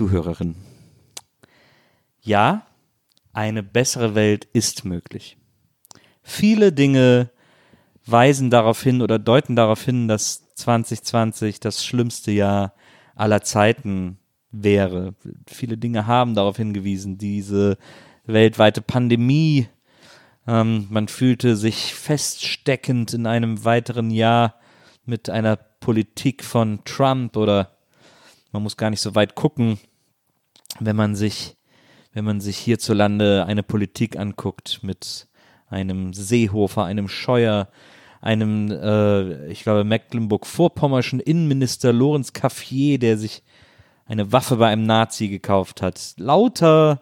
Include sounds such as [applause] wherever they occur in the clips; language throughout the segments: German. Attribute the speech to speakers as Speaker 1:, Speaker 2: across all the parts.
Speaker 1: WIMAF-Zuhörerin, ja, eine bessere Welt ist möglich. Viele Dinge weisen darauf hin oder deuten darauf hin, dass 2020 das schlimmste Jahr aller Zeiten wäre. Viele Dinge haben darauf hingewiesen, diese weltweite Pandemie. Ähm, man fühlte sich feststeckend in einem weiteren Jahr mit einer Politik von Trump oder man muss gar nicht so weit gucken, wenn man sich, wenn man sich hierzulande eine Politik anguckt mit einem Seehofer, einem Scheuer, einem, äh, ich glaube, Mecklenburg-Vorpommerschen Innenminister Lorenz Caffier, der sich eine Waffe bei einem Nazi gekauft hat. Lauter,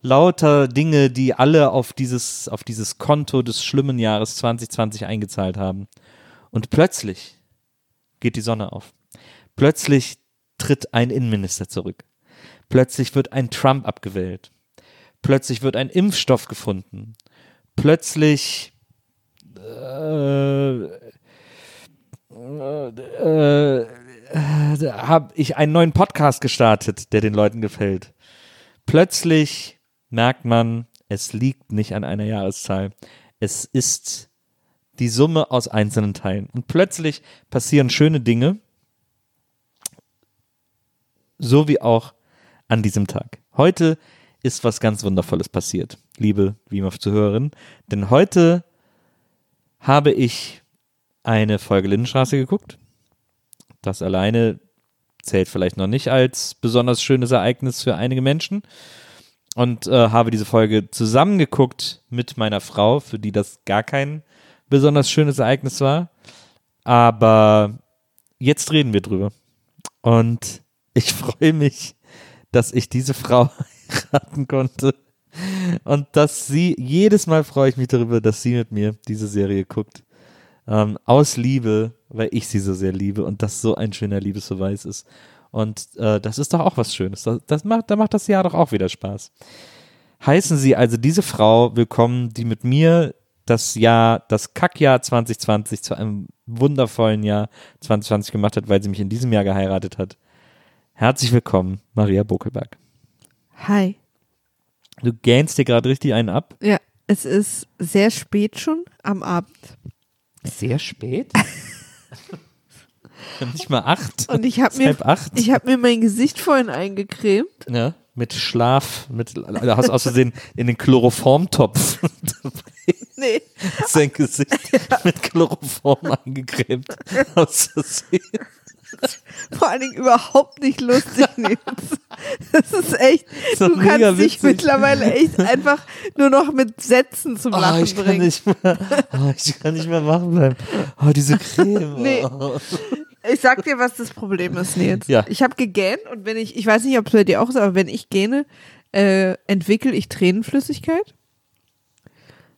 Speaker 1: lauter Dinge, die alle auf dieses, auf dieses Konto des schlimmen Jahres 2020 eingezahlt haben. Und plötzlich geht die Sonne auf. Plötzlich tritt ein Innenminister zurück. Plötzlich wird ein Trump abgewählt. Plötzlich wird ein Impfstoff gefunden. Plötzlich äh, äh, äh, habe ich einen neuen Podcast gestartet, der den Leuten gefällt. Plötzlich merkt man, es liegt nicht an einer Jahreszahl. Es ist die Summe aus einzelnen Teilen. Und plötzlich passieren schöne Dinge, so wie auch an diesem Tag. Heute ist was ganz Wundervolles passiert, liebe WIMAF-Zuhörerin, denn heute habe ich eine Folge Lindenstraße geguckt. Das alleine zählt vielleicht noch nicht als besonders schönes Ereignis für einige Menschen. Und äh, habe diese Folge zusammengeguckt mit meiner Frau, für die das gar kein besonders schönes Ereignis war. Aber jetzt reden wir drüber. Und ich [laughs] freue mich, dass ich diese Frau [laughs] heiraten konnte. Und dass sie, jedes Mal freue ich mich darüber, dass sie mit mir diese Serie guckt. Ähm, aus Liebe, weil ich sie so sehr liebe und das so ein schöner Liebesbeweis ist. Und äh, das ist doch auch was Schönes. Das, das macht, da macht das Jahr doch auch wieder Spaß. Heißen Sie also diese Frau willkommen, die mit mir das Jahr, das Kackjahr 2020 zu einem wundervollen Jahr 2020 gemacht hat, weil sie mich in diesem Jahr geheiratet hat. Herzlich willkommen, Maria Bokelberg.
Speaker 2: Hi.
Speaker 1: Du gähnst dir gerade richtig einen ab.
Speaker 2: Ja, es ist sehr spät schon am Abend.
Speaker 1: Sehr spät? [laughs] Nicht mal acht.
Speaker 2: Und ich habe mir, ich hab mir mein Gesicht vorhin eingecremt.
Speaker 1: ja, mit Schlaf, mit, du hast aus Versehen in den Chloroformtopf [laughs]
Speaker 2: Nee,
Speaker 1: sein Gesicht [laughs] mit Chloroform eingecremt. Aus Versehen. [laughs]
Speaker 2: vor allen Dingen überhaupt nicht lustig, [laughs] Nils. Das ist echt,
Speaker 1: ist doch
Speaker 2: du kannst dich
Speaker 1: witzig.
Speaker 2: mittlerweile echt einfach nur noch mit Sätzen zum
Speaker 1: Oh,
Speaker 2: Lachen
Speaker 1: ich kann
Speaker 2: bringen.
Speaker 1: nicht mehr, oh, ich kann nicht mehr machen bleiben. Oh, diese Creme. [laughs]
Speaker 2: Nee.
Speaker 1: Oh.
Speaker 2: Ich sag dir, was das Problem ist, Nils.
Speaker 1: Ja.
Speaker 2: Ich habe gegähnt und wenn ich, ich weiß nicht, ob es bei dir auch ist, aber wenn ich gähne, äh, entwickle ich Tränenflüssigkeit.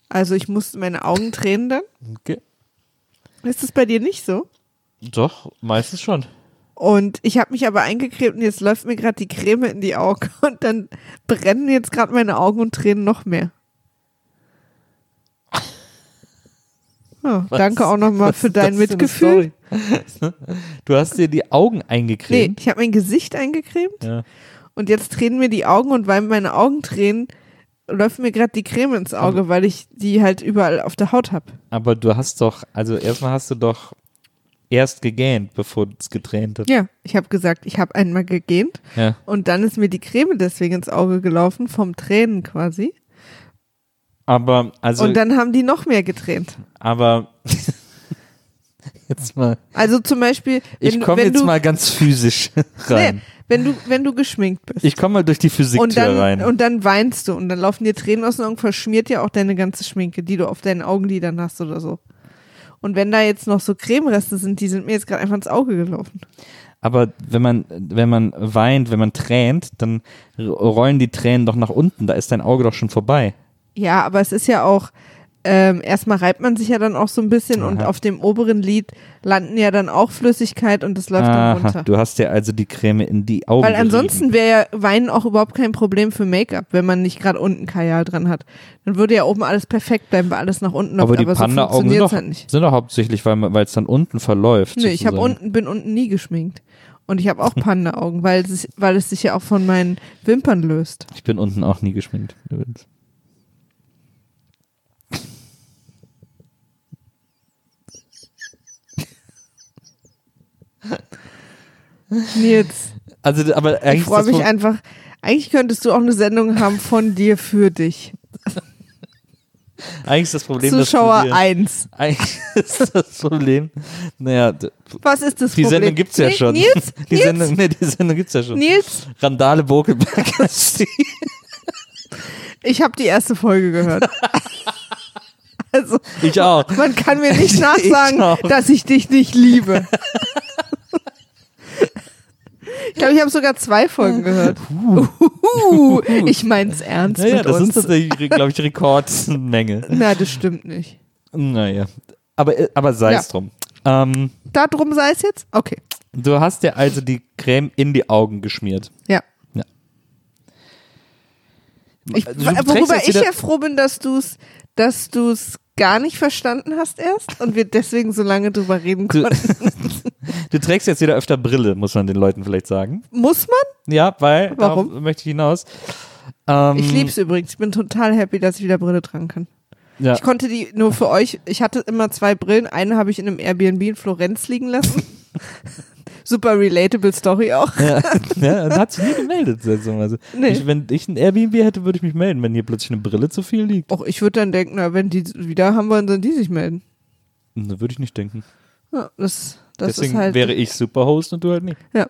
Speaker 2: Also ich muss meine Augen tränen dann.
Speaker 1: Okay.
Speaker 2: Ist das bei dir nicht so?
Speaker 1: Doch, meistens schon.
Speaker 2: Und ich habe mich aber eingecremt und jetzt läuft mir gerade die Creme in die Augen [laughs] und dann brennen jetzt gerade meine Augen und Tränen noch mehr. [laughs]
Speaker 1: Was-
Speaker 2: danke auch nochmal für dein Mitgefühl. [laughs]
Speaker 1: Du hast dir die Augen
Speaker 2: Nee,
Speaker 1: eingecremt.
Speaker 2: ich habe mein Gesicht eingecremt
Speaker 1: Ja.
Speaker 2: und jetzt tränen mir die Augen und weil meine Augen tränen, läuft mir gerade die Creme ins Auge, weil ich die halt überall auf der Haut habe.
Speaker 1: Aber du hast doch, also erstmal hast du doch erst gegähnt, bevor es getränt hat.
Speaker 2: Ja, ich habe gesagt, ich habe einmal gegähnt
Speaker 1: Ja.
Speaker 2: und dann ist mir die Creme deswegen ins Auge gelaufen, vom Tränen quasi.
Speaker 1: Aber, also,
Speaker 2: und dann haben die noch mehr getränt.
Speaker 1: aber, [laughs] jetzt mal,
Speaker 2: Also zum Beispiel, wenn,
Speaker 1: ich komme jetzt
Speaker 2: du,
Speaker 1: mal ganz physisch [laughs] rein.
Speaker 2: Nee, wenn du, wenn du geschminkt bist.
Speaker 1: Ich komme mal durch die Physiktür
Speaker 2: und dann,
Speaker 1: rein.
Speaker 2: und dann weinst du und dann laufen dir Tränen aus den Augen, verschmiert ja auch deine ganze Schminke, die du auf deinen Augenlidern hast oder so. Und wenn da jetzt noch so Cremereste sind, die sind mir jetzt gerade einfach ins Auge gelaufen.
Speaker 1: Aber wenn man, wenn man weint, wenn man tränt, dann rollen die Tränen doch nach unten. Da ist dein Auge doch schon vorbei.
Speaker 2: Ja, aber es ist ja auch, ähm, erstmal reibt man sich ja dann auch so ein bisschen und
Speaker 1: Aha.
Speaker 2: auf dem oberen Lid landen ja dann auch Flüssigkeit und das läuft dann
Speaker 1: Aha,
Speaker 2: runter.
Speaker 1: du hast dir also die Creme in die Augen
Speaker 2: Weil ansonsten wäre ja Weinen auch überhaupt kein Problem für Make-up, wenn man nicht gerade unten Kajal dran hat. Dann würde ja oben alles perfekt bleiben, weil alles nach unten läuft,
Speaker 1: Aber die
Speaker 2: aber so
Speaker 1: Panda-Augen sind,
Speaker 2: funktioniert
Speaker 1: doch-
Speaker 2: halt nicht.
Speaker 1: sind doch hauptsächlich, weil es dann unten verläuft.
Speaker 2: Nö, ich habe
Speaker 1: sozusagen.
Speaker 2: unten, bin unten nie geschminkt. Und ich habe auch Panda-Augen, weil es, weil es sich ja auch von meinen Wimpern löst.
Speaker 1: Ich bin unten auch nie geschminkt. übrigens. [laughs]
Speaker 2: Nils,
Speaker 1: Also, aber eigentlich
Speaker 2: ich freue mich einfach. Eigentlich könntest du auch eine Sendung haben von dir für dich. [laughs]
Speaker 1: eigentlich ist das Problem,
Speaker 2: Zuschauer
Speaker 1: dir,
Speaker 2: 1. [laughs]
Speaker 1: eigentlich ist das Problem, naja,
Speaker 2: Was ist das
Speaker 1: die
Speaker 2: Problem?
Speaker 1: Sendung gibt's ja schon.
Speaker 2: Nils,
Speaker 1: die,
Speaker 2: Nils,
Speaker 1: Sendung, nee, die Sendung gibt's ja schon.
Speaker 2: Nils,
Speaker 1: Randale Bokelberg ist die.
Speaker 2: ich habe die erste Folge gehört. Also,
Speaker 1: Ich auch.
Speaker 2: man kann mir nicht
Speaker 1: Ich
Speaker 2: nachsagen,
Speaker 1: auch.
Speaker 2: dass ich dich nicht liebe. Ich glaube, ich habe sogar zwei Folgen gehört. [laughs] Uhuhu. Ich mein's ernst
Speaker 1: Naja,
Speaker 2: mit
Speaker 1: das
Speaker 2: uns.
Speaker 1: sind tatsächlich, glaube ich, Rekordmenge.
Speaker 2: Na, das stimmt nicht.
Speaker 1: Naja. Aber, äh, aber sei
Speaker 2: Ja.
Speaker 1: es drum. Ähm,
Speaker 2: Darum sei es jetzt? Okay.
Speaker 1: du hast dir also die Creme in die Augen geschmiert.
Speaker 2: Ja.
Speaker 1: Ja.
Speaker 2: Ich, worüber ich ja froh bin, dass du es dass du's gar nicht verstanden hast erst und wir deswegen so lange drüber reden
Speaker 1: Du,
Speaker 2: konnten. [laughs]
Speaker 1: du trägst jetzt wieder öfter Brille, muss man den Leuten vielleicht sagen.
Speaker 2: Muss man?
Speaker 1: Ja, weil,
Speaker 2: Warum?
Speaker 1: darauf möchte ich hinaus. Ähm,
Speaker 2: Ich lieb's übrigens. Ich bin total happy, dass ich wieder Brille tragen kann.
Speaker 1: Ja.
Speaker 2: Ich konnte die nur für euch, ich hatte immer zwei Brillen. Eine habe ich in einem Airbnb in Florenz liegen lassen. [laughs] Super relatable Story auch.
Speaker 1: Ja, ja, hat sich nie gemeldet. seltsamerweise.
Speaker 2: Nee.
Speaker 1: Ich, wenn ich ein Airbnb hätte, würde ich mich melden, wenn hier plötzlich eine Brille zu viel liegt.
Speaker 2: Och, ich würde dann denken, na, wenn die wieder haben wollen, sollen die sich melden.
Speaker 1: Da würde ich nicht denken.
Speaker 2: Ja, das das
Speaker 1: Deswegen
Speaker 2: halt.
Speaker 1: wäre ich Superhost und du halt nicht.
Speaker 2: Ja.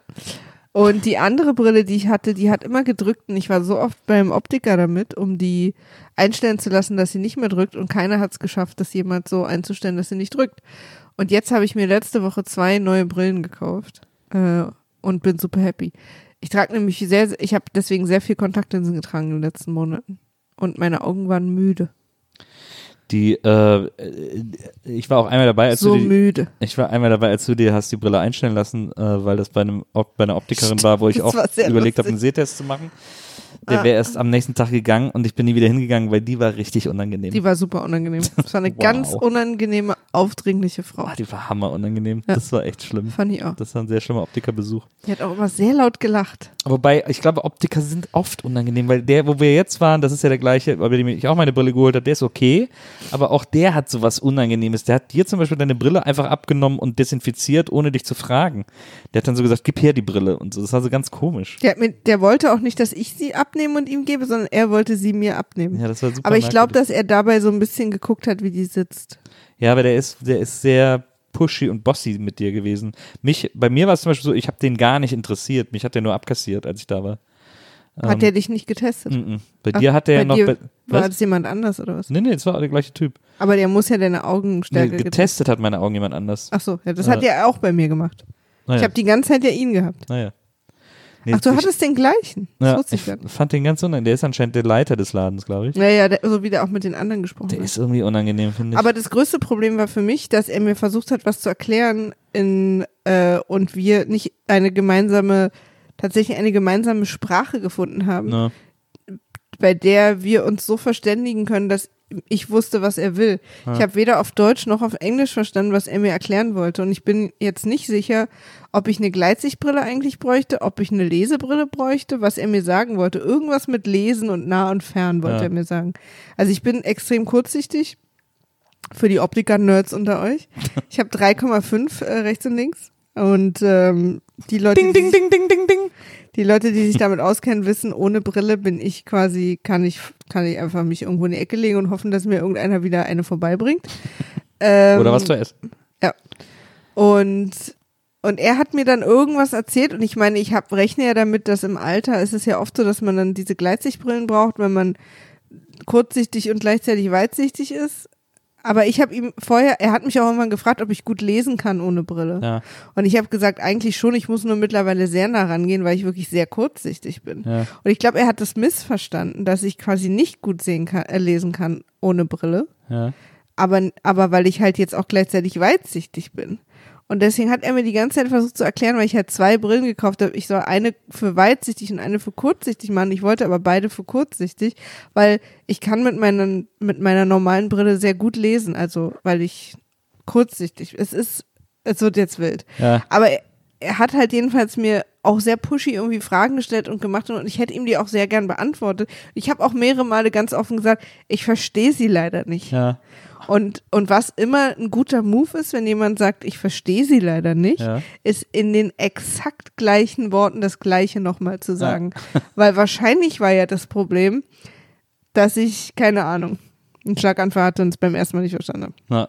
Speaker 2: Und die andere Brille, die ich hatte, die hat immer gedrückt und ich war so oft beim Optiker damit, um die einstellen zu lassen, dass sie nicht mehr drückt und keiner hat es geschafft, das jemand so einzustellen, dass sie nicht drückt. Und jetzt habe ich mir letzte Woche zwei neue Brillen gekauft äh, und bin super happy. Ich trage nämlich sehr, ich habe deswegen sehr viel Kontaktlinsen getragen in den letzten Monaten und meine Augen waren müde.
Speaker 1: Die, äh, ich war auch einmal dabei, als
Speaker 2: so
Speaker 1: du die,
Speaker 2: müde.
Speaker 1: ich war einmal dabei, als du dir hast die Brille einstellen lassen, äh, weil das bei einem bei einer Optikerin war, wo ich auch überlegt habe, einen Sehtest zu machen. Der
Speaker 2: Ah.
Speaker 1: wäre erst am nächsten Tag gegangen und ich bin nie wieder hingegangen, weil die war richtig unangenehm.
Speaker 2: Die war super unangenehm. Das war eine [laughs]
Speaker 1: Wow.
Speaker 2: ganz unangenehme, aufdringliche Frau.
Speaker 1: Ah, die war hammer unangenehm.
Speaker 2: Ja.
Speaker 1: Das war echt schlimm.
Speaker 2: Fand ich auch.
Speaker 1: Das war ein sehr schlimmer Optikerbesuch.
Speaker 2: Die hat auch immer sehr laut gelacht.
Speaker 1: Wobei, ich glaube, Optiker sind oft unangenehm, weil der, wo wir jetzt waren, das ist ja der gleiche, bei dem ich auch meine Brille geholt habe, der ist okay, aber auch der hat sowas Unangenehmes. Der hat dir zum Beispiel deine Brille einfach abgenommen und desinfiziert, ohne dich zu fragen. Der hat dann so gesagt, gib her die Brille und so. Das war so ganz komisch.
Speaker 2: Der, mir, der wollte auch nicht, dass ich sie abnehme und ihm gebe, sondern er wollte sie mir abnehmen.
Speaker 1: Ja, das war super
Speaker 2: Aber ich glaube, dass er dabei so ein bisschen geguckt hat, wie die sitzt.
Speaker 1: Ja, aber der ist, der ist sehr pushy und bossy mit dir gewesen. Mich, bei mir war es zum Beispiel so, ich habe den gar nicht interessiert. Mich hat der nur abkassiert, als ich da war.
Speaker 2: Hat
Speaker 1: Ähm,
Speaker 2: der dich nicht getestet?
Speaker 1: mm, mm. Bei
Speaker 2: Ach,
Speaker 1: dir hat der
Speaker 2: bei
Speaker 1: noch. Bei,
Speaker 2: War das jemand anders oder was?
Speaker 1: Nee, nee, es war der gleiche Typ.
Speaker 2: Aber der muss ja deine
Speaker 1: Nee,
Speaker 2: Augenstärke getestet.
Speaker 1: getestet hat meine Augen jemand anders.
Speaker 2: Ach so, ja, das
Speaker 1: Äh.
Speaker 2: hat er auch bei mir gemacht.
Speaker 1: Naja.
Speaker 2: Ich habe die ganze Zeit ja ihn gehabt.
Speaker 1: naja. Nee,
Speaker 2: Ach, du hattest den gleichen. Das
Speaker 1: ja, ich fand den ganz unangenehm. Der ist anscheinend der Leiter des Ladens, glaube ich.
Speaker 2: Naja, der, so wie der auch mit den anderen gesprochen
Speaker 1: Der
Speaker 2: hat.
Speaker 1: ist irgendwie unangenehm, finde ich.
Speaker 2: Aber das größte Problem war für mich, dass er mir versucht hat, was zu erklären in, äh, und wir nicht eine gemeinsame, tatsächlich eine gemeinsame Sprache gefunden haben,
Speaker 1: Na,
Speaker 2: bei der wir uns so verständigen können, dass ich wusste, was er will. Ich habe weder auf Deutsch noch auf Englisch verstanden, was er mir erklären wollte. Und ich bin jetzt nicht sicher, ob ich eine Gleitsichtbrille eigentlich bräuchte, ob ich eine Lesebrille bräuchte, was er mir sagen wollte. Irgendwas mit Lesen und nah und fern wollte
Speaker 1: Ja.
Speaker 2: er mir sagen. Also ich bin extrem kurzsichtig Für die Optiker-Nerds unter euch. [laughs] Ich habe 3,5 äh, rechts und links. Und ähm, die Leute,
Speaker 1: Ding, ding, ding, ding, ding, ding.
Speaker 2: Die Leute, die sich damit auskennen, wissen, ohne Brille bin ich quasi, kann ich, kann ich einfach mich irgendwo in die Ecke legen und hoffen, dass mir irgendeiner wieder eine vorbeibringt. Ähm,
Speaker 1: Oder was zu essen.
Speaker 2: Ja. Und, und er hat mir dann irgendwas erzählt und ich meine, ich hab, rechne ja damit, dass im Alter ist es ja oft so, dass man dann diese Gleitsichtbrillen braucht, wenn man kurzsichtig und gleichzeitig weitsichtig ist. Aber ich habe ihm vorher, er hat mich auch irgendwann gefragt, ob ich gut lesen kann ohne Brille.
Speaker 1: Ja,
Speaker 2: Und ich habe gesagt, eigentlich schon, ich muss nur mittlerweile sehr nah rangehen, weil ich wirklich sehr kurzsichtig bin.
Speaker 1: ja.
Speaker 2: Und ich glaube, er hat das missverstanden, dass ich quasi nicht gut sehen kann, äh, lesen kann ohne Brille
Speaker 1: ja.
Speaker 2: aber, aber weil ich halt jetzt auch gleichzeitig weitsichtig bin. Und deswegen hat er mir die ganze Zeit versucht zu erklären, weil ich halt zwei Brillen gekauft habe. Ich soll eine für weitsichtig und eine für kurzsichtig machen. Ich wollte aber beide für kurzsichtig, weil ich kann mit meiner, mit meiner normalen Brille sehr gut lesen. Also, weil ich kurzsichtig, es ist, es wird jetzt wild.
Speaker 1: Ja.
Speaker 2: Aber er, er hat halt jedenfalls mir auch sehr pushy irgendwie Fragen gestellt und gemacht und ich hätte ihm die auch sehr gern beantwortet. Ich habe auch mehrere Male ganz offen gesagt, ich verstehe sie leider nicht.
Speaker 1: ja.
Speaker 2: Und, und was immer ein guter Move ist, wenn jemand sagt, ich verstehe sie leider nicht,
Speaker 1: Ja.
Speaker 2: ist in den exakt gleichen Worten das Gleiche nochmal zu sagen. Weil wahrscheinlich war ja das Problem, dass ich, keine Ahnung, einen Schlaganfall hatte und es beim ersten Mal nicht verstanden habe.
Speaker 1: ja.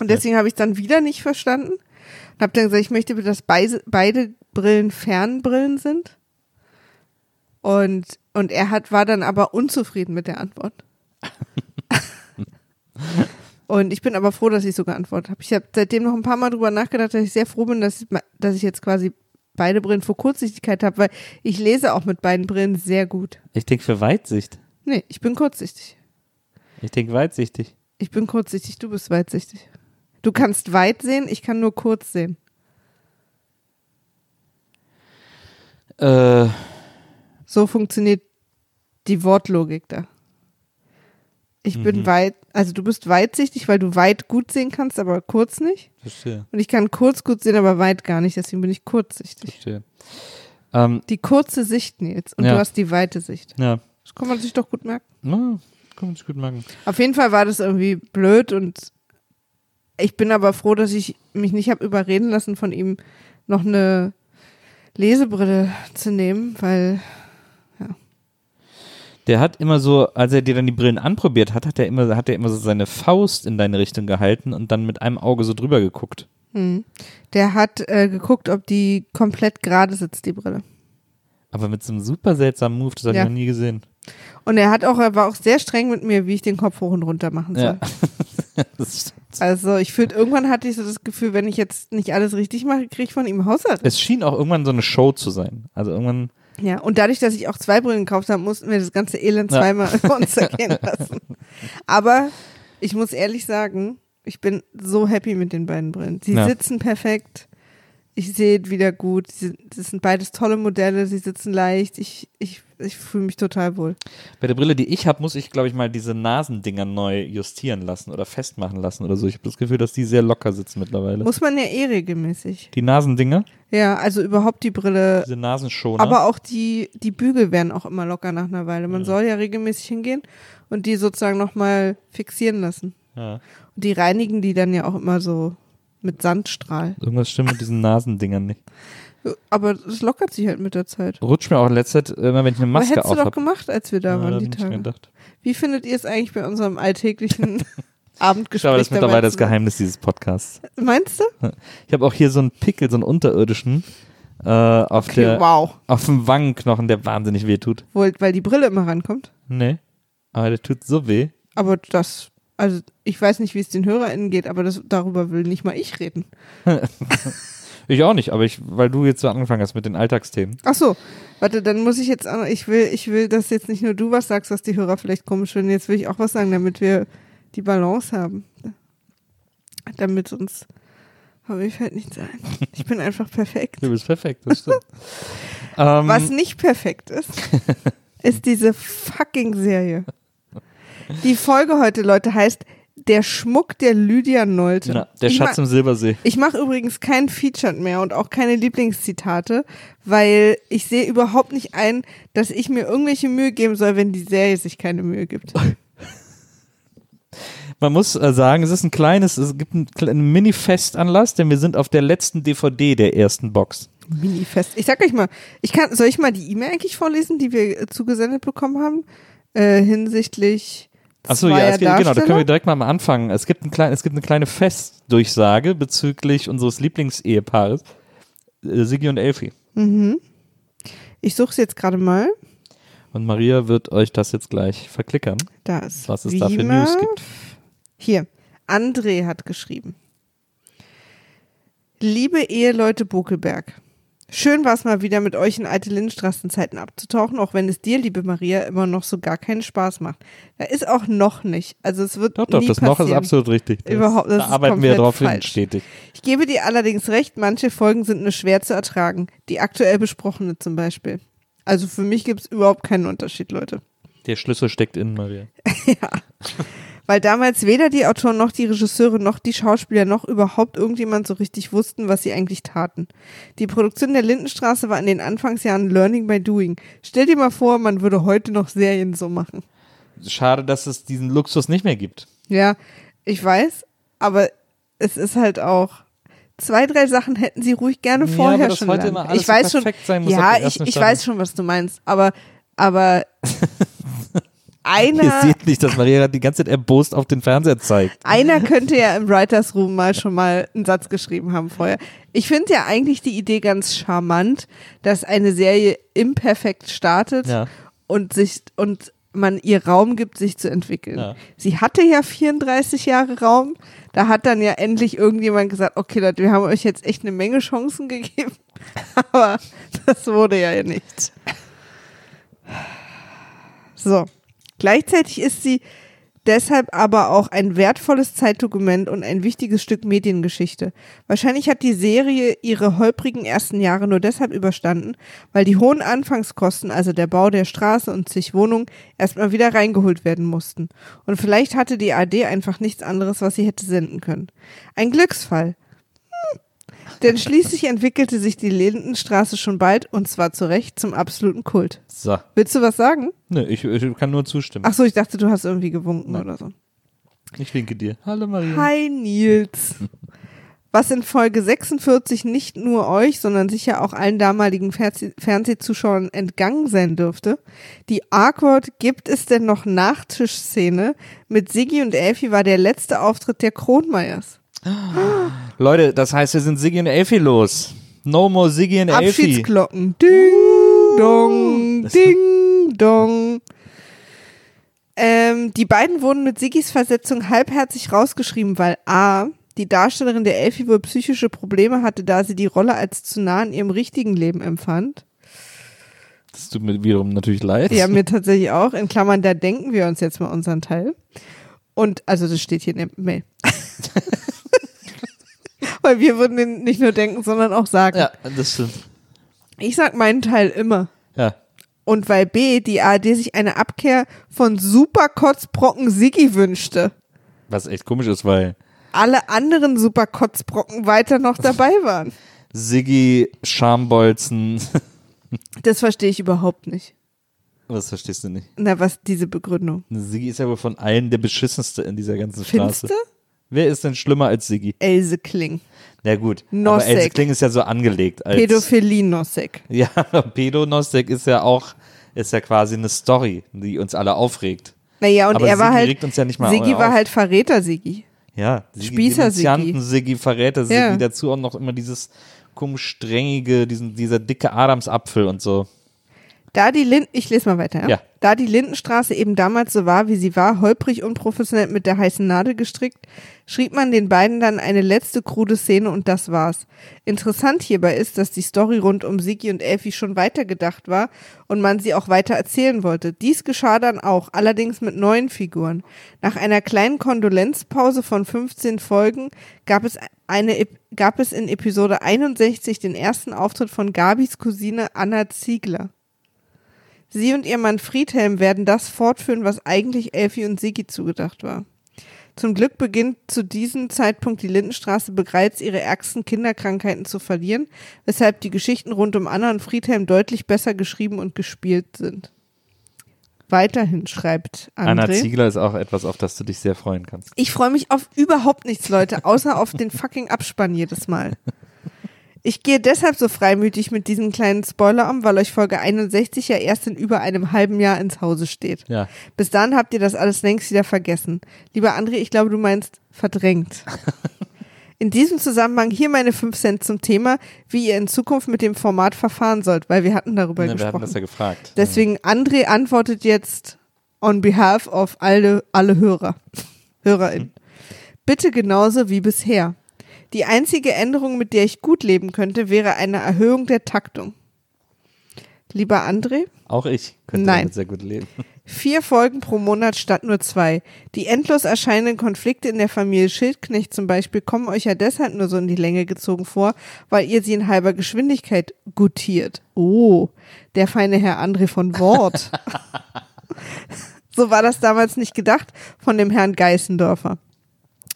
Speaker 2: Und deswegen habe ich es dann wieder nicht verstanden und habe dann gesagt, ich möchte dass beide, beide Brillen Fernbrillen sind. Und, und er hat, war dann aber unzufrieden mit der Antwort. [laughs] und ich bin aber froh, dass ich so geantwortet habe. Ich habe seitdem noch ein paar Mal drüber nachgedacht, dass ich sehr froh bin, dass, ich dass ich jetzt quasi beide Brillen für Kurzsichtigkeit habe, weil ich lese auch mit beiden Brillen sehr gut.
Speaker 1: Ich denke für Weitsicht.
Speaker 2: Nee, ich bin kurzsichtig.
Speaker 1: Ich denke weitsichtig.
Speaker 2: Ich bin kurzsichtig, du bist weitsichtig. Du kannst weit sehen, ich kann nur kurz sehen.
Speaker 1: Äh,
Speaker 2: So funktioniert die Wortlogik da. Ich bin
Speaker 1: Mhm.
Speaker 2: weit, also du bist weitsichtig, weil du weit gut sehen kannst, aber kurz nicht.
Speaker 1: verstehe,
Speaker 2: Und ich kann kurz gut sehen, aber weit gar nicht, deswegen bin ich kurzsichtig.
Speaker 1: verstehe. Ähm,
Speaker 2: Die kurze Sicht, Nils, und
Speaker 1: Ja.
Speaker 2: du hast die weite Sicht.
Speaker 1: ja.
Speaker 2: Das kann man sich doch gut merken.
Speaker 1: Na, kann man sich gut merken.
Speaker 2: Auf jeden Fall war das irgendwie blöd und ich bin aber froh, dass ich mich nicht habe überreden lassen, von ihm noch eine Lesebrille zu nehmen, weil
Speaker 1: Der hat immer so, als er dir dann die Brillen anprobiert hat, hat er immer, hat er immer so seine Faust in deine Richtung gehalten und dann mit einem Auge so drüber geguckt.
Speaker 2: hm, der hat äh, geguckt, ob die komplett gerade sitzt, die Brille.
Speaker 1: Aber mit so einem super seltsamen Move, das habe
Speaker 2: Ja.
Speaker 1: ich noch nie gesehen.
Speaker 2: Und er hat auch, er war auch sehr streng mit mir, wie ich den Kopf hoch und runter machen soll. [laughs]
Speaker 1: Ja.
Speaker 2: Also ich fühlte, irgendwann hatte ich so das Gefühl, wenn ich jetzt nicht alles richtig mache, kriege ich von ihm Hausarzt.
Speaker 1: Es schien auch irgendwann so eine Show zu sein. Also irgendwann,
Speaker 2: Ja, und dadurch, dass ich auch zwei Brillen gekauft habe, mussten wir das ganze Elend
Speaker 1: Ja.
Speaker 2: zweimal [laughs] über uns [laughs] ergehen lassen. Aber ich muss ehrlich sagen, ich bin so happy mit den beiden Brillen. Sie
Speaker 1: Ja.
Speaker 2: sitzen perfekt. Ich sehe wieder gut. Sie, das sind beides tolle Modelle. Sie sitzen leicht. Ich, ich, ich fühle mich total wohl.
Speaker 1: bei der Brille, die ich habe, muss ich, glaube ich, mal diese Nasendinger neu justieren lassen oder festmachen lassen oder so. Ich habe das Gefühl, dass die sehr locker sitzen mittlerweile.
Speaker 2: Muss man ja eh regelmäßig.
Speaker 1: Die Nasendinger,
Speaker 2: Ja, also überhaupt die Brille.
Speaker 1: diese Nasenschoner.
Speaker 2: Aber auch die, die Bügel werden auch immer locker nach einer Weile. Man soll ja regelmäßig hingehen und die sozusagen nochmal fixieren lassen.
Speaker 1: ja.
Speaker 2: Und die reinigen die dann ja auch immer so mit Sandstrahl.
Speaker 1: Irgendwas stimmt mit diesen Nasendingern nicht.
Speaker 2: Aber es lockert sich halt mit der Zeit.
Speaker 1: Rutscht mir auch in letzter Zeit, immer wenn ich eine Maske
Speaker 2: hättest du
Speaker 1: auf
Speaker 2: doch
Speaker 1: habe.
Speaker 2: gemacht, als wir da waren, die
Speaker 1: ich
Speaker 2: Tage.
Speaker 1: gedacht.
Speaker 2: Wie findet ihr es eigentlich bei unserem alltäglichen [laughs]
Speaker 1: Ich
Speaker 2: Abendgespräch?
Speaker 1: glaube, das ist mittlerweile das? Geheimnis dieses Podcasts.
Speaker 2: Meinst du?
Speaker 1: Ich habe auch hier so einen Pickel, so einen unterirdischen äh, auf,
Speaker 2: Okay,
Speaker 1: der,
Speaker 2: wow.
Speaker 1: auf dem Wangenknochen, der wahnsinnig weh tut.
Speaker 2: Wohl, weil die Brille immer rankommt.
Speaker 1: Nee, aber der tut so weh.
Speaker 2: Aber das, also ich weiß nicht, wie es den HörerInnen geht, aber das, darüber will nicht mal ich reden. [laughs]
Speaker 1: Ich auch nicht, aber ich, weil du jetzt so angefangen hast mit den Alltagsthemen.
Speaker 2: Ach so, warte, dann muss ich jetzt, ich will, ich will, dass jetzt nicht nur du was sagst, was die Hörer vielleicht komisch finden. Jetzt will ich auch was sagen, damit wir die Balance haben. Damit uns, aber mir fällt nichts ein. Ich bin einfach perfekt.
Speaker 1: Du bist perfekt, das stimmt. [laughs] ähm,
Speaker 2: Was nicht perfekt ist, ist diese fucking Serie. Die Folge heute, Leute, heißt Der Schmuck der Lydia Nolte.
Speaker 1: na, der
Speaker 2: ich
Speaker 1: Schatz im Silbersee.
Speaker 2: Ich mache übrigens kein Featured mehr und auch keine Lieblingszitate, weil ich sehe überhaupt nicht ein, dass ich mir irgendwelche Mühe geben soll, wenn die Serie sich keine Mühe gibt. [laughs]
Speaker 1: Man muss äh, sagen, es ist ein kleines, es gibt einen kleinen Mini-Festanlass, denn wir sind auf der letzten DVD der ersten Box.
Speaker 2: Mini-Fest. Ich sag euch mal, ich kann, soll ich mal die E-Mail eigentlich vorlesen, die wir äh, zugesendet bekommen haben? Äh, hinsichtlich.
Speaker 1: Achso, ja, es geht, genau, da können wir direkt mal am Anfang. Es gibt, ein klein, es gibt eine kleine Festdurchsage bezüglich unseres Lieblingsehepaars, äh, Siggi und Elfi.
Speaker 2: Ich suche es jetzt gerade mal.
Speaker 1: Und Maria wird euch das jetzt gleich verklickern,
Speaker 2: Da ist.
Speaker 1: was es da für. News gibt.
Speaker 2: Hier, André hat geschrieben. Liebe Eheleute Bokelberg, schön war es mal wieder mit euch in alte Lindenstrassenzeiten abzutauchen, auch wenn es dir, liebe Maria, immer noch so gar keinen Spaß macht. Da ist auch noch nicht. Also es wird
Speaker 1: Doch, doch,
Speaker 2: nie
Speaker 1: das
Speaker 2: passieren.
Speaker 1: noch ist absolut richtig. Das,
Speaker 2: Überhaupt, das
Speaker 1: da
Speaker 2: ist
Speaker 1: arbeiten wir
Speaker 2: komplett
Speaker 1: darauf hin,
Speaker 2: falsch.
Speaker 1: stetig.
Speaker 2: Ich gebe dir allerdings recht, manche Folgen sind nur schwer zu ertragen. Die aktuell besprochene zum Beispiel. Also für mich gibt es überhaupt keinen Unterschied, Leute.
Speaker 1: Der Schlüssel steckt in Maria. [laughs]
Speaker 2: Weil damals weder die Autoren noch die Regisseure noch die Schauspieler noch überhaupt irgendjemand so richtig wussten, was sie eigentlich taten. Die Produktion der Lindenstraße war in den Anfangsjahren Learning by Doing. Stell dir mal vor, man würde heute noch Serien so machen.
Speaker 1: Schade, dass es diesen Luxus nicht mehr gibt.
Speaker 2: Ja, ich weiß, aber es ist halt auch. Zwei, drei Sachen hätten sie ruhig gerne
Speaker 1: Ja,
Speaker 2: vorher
Speaker 1: dass
Speaker 2: schon.
Speaker 1: heute
Speaker 2: lernen.
Speaker 1: immer alles
Speaker 2: ich
Speaker 1: so
Speaker 2: weiß schon,
Speaker 1: muss ab
Speaker 2: ja, ich, ich weiß schon, was du meinst, aber, aber [laughs]
Speaker 1: Ihr
Speaker 2: einer,
Speaker 1: seht nicht, dass Maria die ganze Zeit erbost auf den Fernseher zeigt.
Speaker 2: einer könnte ja im Writers Room mal schon mal einen Satz geschrieben haben vorher. Ich finde ja eigentlich die Idee ganz charmant, dass eine Serie imperfekt startet
Speaker 1: Ja.
Speaker 2: und sich und man ihr Raum gibt, sich zu entwickeln.
Speaker 1: Ja.
Speaker 2: Sie hatte ja 34 Jahre Raum. Da hat dann ja endlich irgendjemand gesagt, okay Leute, wir haben euch jetzt echt eine Menge Chancen gegeben. [laughs] Aber das wurde ja nicht. So. Gleichzeitig ist sie deshalb aber auch ein wertvolles Zeitdokument und ein wichtiges Stück Mediengeschichte. Wahrscheinlich hat die Serie ihre holprigen ersten Jahre nur deshalb überstanden, weil die hohen Anfangskosten, also der Bau der Straße und zig Wohnungen, erstmal wieder reingeholt werden mussten. Und vielleicht hatte die AD einfach nichts anderes, was sie hätte senden können. Ein Glücksfall. Denn schließlich entwickelte sich die Lindenstraße schon bald, und zwar zu Recht, zum absoluten Kult.
Speaker 1: So.
Speaker 2: Willst du was sagen?
Speaker 1: Nö, ich, ich kann nur zustimmen.
Speaker 2: Ach so, ich dachte, du hast irgendwie gewunken oder so.
Speaker 1: Ich winke dir. Hallo Maria.
Speaker 2: Hi Nils. Was in Folge 46 nicht nur euch, sondern sicher auch allen damaligen Fernseh Fernsehzuschauern entgangen sein dürfte. Die Awkward gibt es denn noch Nachtischszene mit Siggi und Elfi war der letzte Auftritt der Kronmeiers.
Speaker 1: Leute, das heißt, wir sind Siggi und Elfi los. No more Siggi und Elfi.
Speaker 2: Abschiedsglocken. Ding, dong, ding, dong. Ähm, die beiden wurden mit Siggis Versetzung halbherzig rausgeschrieben, weil A. Die Darstellerin der Elfi wohl psychische Probleme hatte, da sie die Rolle als zu nah in ihrem richtigen Leben empfand.
Speaker 1: Das tut mir wiederum natürlich leid.
Speaker 2: Ja, mir tatsächlich auch. In Klammern, da denken wir uns jetzt mal unseren Teil. Und, also das steht hier in der Mail. [laughs] Weil wir würden den nicht nur denken, sondern auch sagen.
Speaker 1: ja, das stimmt.
Speaker 2: Ich sag meinen Teil immer.
Speaker 1: Ja.
Speaker 2: Und weil B, die ARD sich eine Abkehr von Superkotzbrocken Siggi wünschte.
Speaker 1: Was echt komisch ist, weil
Speaker 2: Alle anderen Superkotzbrocken weiter noch dabei waren. [laughs]
Speaker 1: Siggi, Schambolzen, [laughs]
Speaker 2: Das verstehe ich überhaupt nicht.
Speaker 1: was verstehst du nicht?
Speaker 2: Na, was diese Begründung?
Speaker 1: Siggi ist ja wohl von allen der beschissenste in dieser ganzen Straße. Wer ist denn schlimmer als Siggi?
Speaker 2: Else Kling.
Speaker 1: Na gut, aber
Speaker 2: Nosek.
Speaker 1: Else Kling ist ja so angelegt als
Speaker 2: Pädophilie Nosek.
Speaker 1: Ja, [laughs] Pedonostek ist ja auch ist ja quasi eine Story, die uns alle aufregt.
Speaker 2: Naja, und
Speaker 1: Aber
Speaker 2: er war
Speaker 1: Siggi
Speaker 2: halt.
Speaker 1: regt uns ja nicht mal
Speaker 2: Siggi
Speaker 1: auf.
Speaker 2: war halt Verräter Siggi.
Speaker 1: Ja, Siggi,
Speaker 2: Spießer Siggi.
Speaker 1: Denunzianten Siggi, Verräter Siggi,
Speaker 2: Ja.
Speaker 1: dazu auch noch immer dieses komisch strängige, diesen, dieser dicke Adamsapfel und so.
Speaker 2: Da die Linden, ich lese mal weiter, ja?
Speaker 1: Ja.
Speaker 2: Da die Lindenstraße eben damals so war, wie sie war, holprig und professionell mit der heißen Nadel gestrickt, schrieb man den beiden dann eine letzte krude Szene und das war's. Interessant hierbei ist, dass die Story rund um Sigi und Elfi schon weitergedacht war und man sie auch weiter erzählen wollte. Dies geschah dann auch, allerdings mit neuen Figuren. Nach einer kleinen Kondolenzpause von 15 Folgen gab es eine, gab es in Episode 61 den ersten Auftritt von Gabis Cousine Anna Ziegler. Sie und ihr Mann Friedhelm werden das fortführen, was eigentlich Elfi und Sigi zugedacht war. Zum Glück beginnt zu diesem Zeitpunkt die Lindenstraße bereits ihre ärgsten Kinderkrankheiten zu verlieren, weshalb die Geschichten rund um Anna und Friedhelm deutlich besser geschrieben und gespielt sind. weiterhin, schreibt
Speaker 1: Anna
Speaker 2: André.
Speaker 1: Ziegler ist auch etwas, auf das du dich sehr freuen kannst.
Speaker 2: Ich freue mich auf überhaupt nichts, Leute, außer auf den fucking Abspann jedes Mal. [laughs] Ich gehe deshalb so freimütig mit diesem kleinen Spoiler um, weil euch Folge 61 ja erst in über einem halben Jahr ins Hause steht.
Speaker 1: Ja.
Speaker 2: Bis dahin habt ihr das alles längst wieder vergessen. Lieber André, ich glaube, du meinst verdrängt. [laughs] In diesem Zusammenhang hier meine 5 Cent zum Thema, wie ihr in Zukunft mit dem Format verfahren sollt, weil wir hatten darüber
Speaker 1: Ne, wir hatten
Speaker 2: gesprochen.
Speaker 1: das ja gefragt.
Speaker 2: Deswegen, André antwortet jetzt on behalf of alle, alle Hörer, [laughs] HörerInnen. Bitte genauso wie bisher. Die einzige Änderung, mit der ich gut leben könnte, wäre eine Erhöhung der Taktung. Lieber André,
Speaker 1: Auch ich könnte
Speaker 2: Nein.
Speaker 1: damit sehr gut leben. [laughs]
Speaker 2: vier Folgen pro Monat statt nur zwei. Die endlos erscheinenden Konflikte in der Familie Schildknecht zum Beispiel kommen euch ja deshalb nur so in die Länge gezogen vor, weil ihr sie in halber Geschwindigkeit gutiert. Oh, der feine Herr André von Wort. [laughs] [laughs] so war das damals nicht gedacht von dem Herrn Geißendorfer.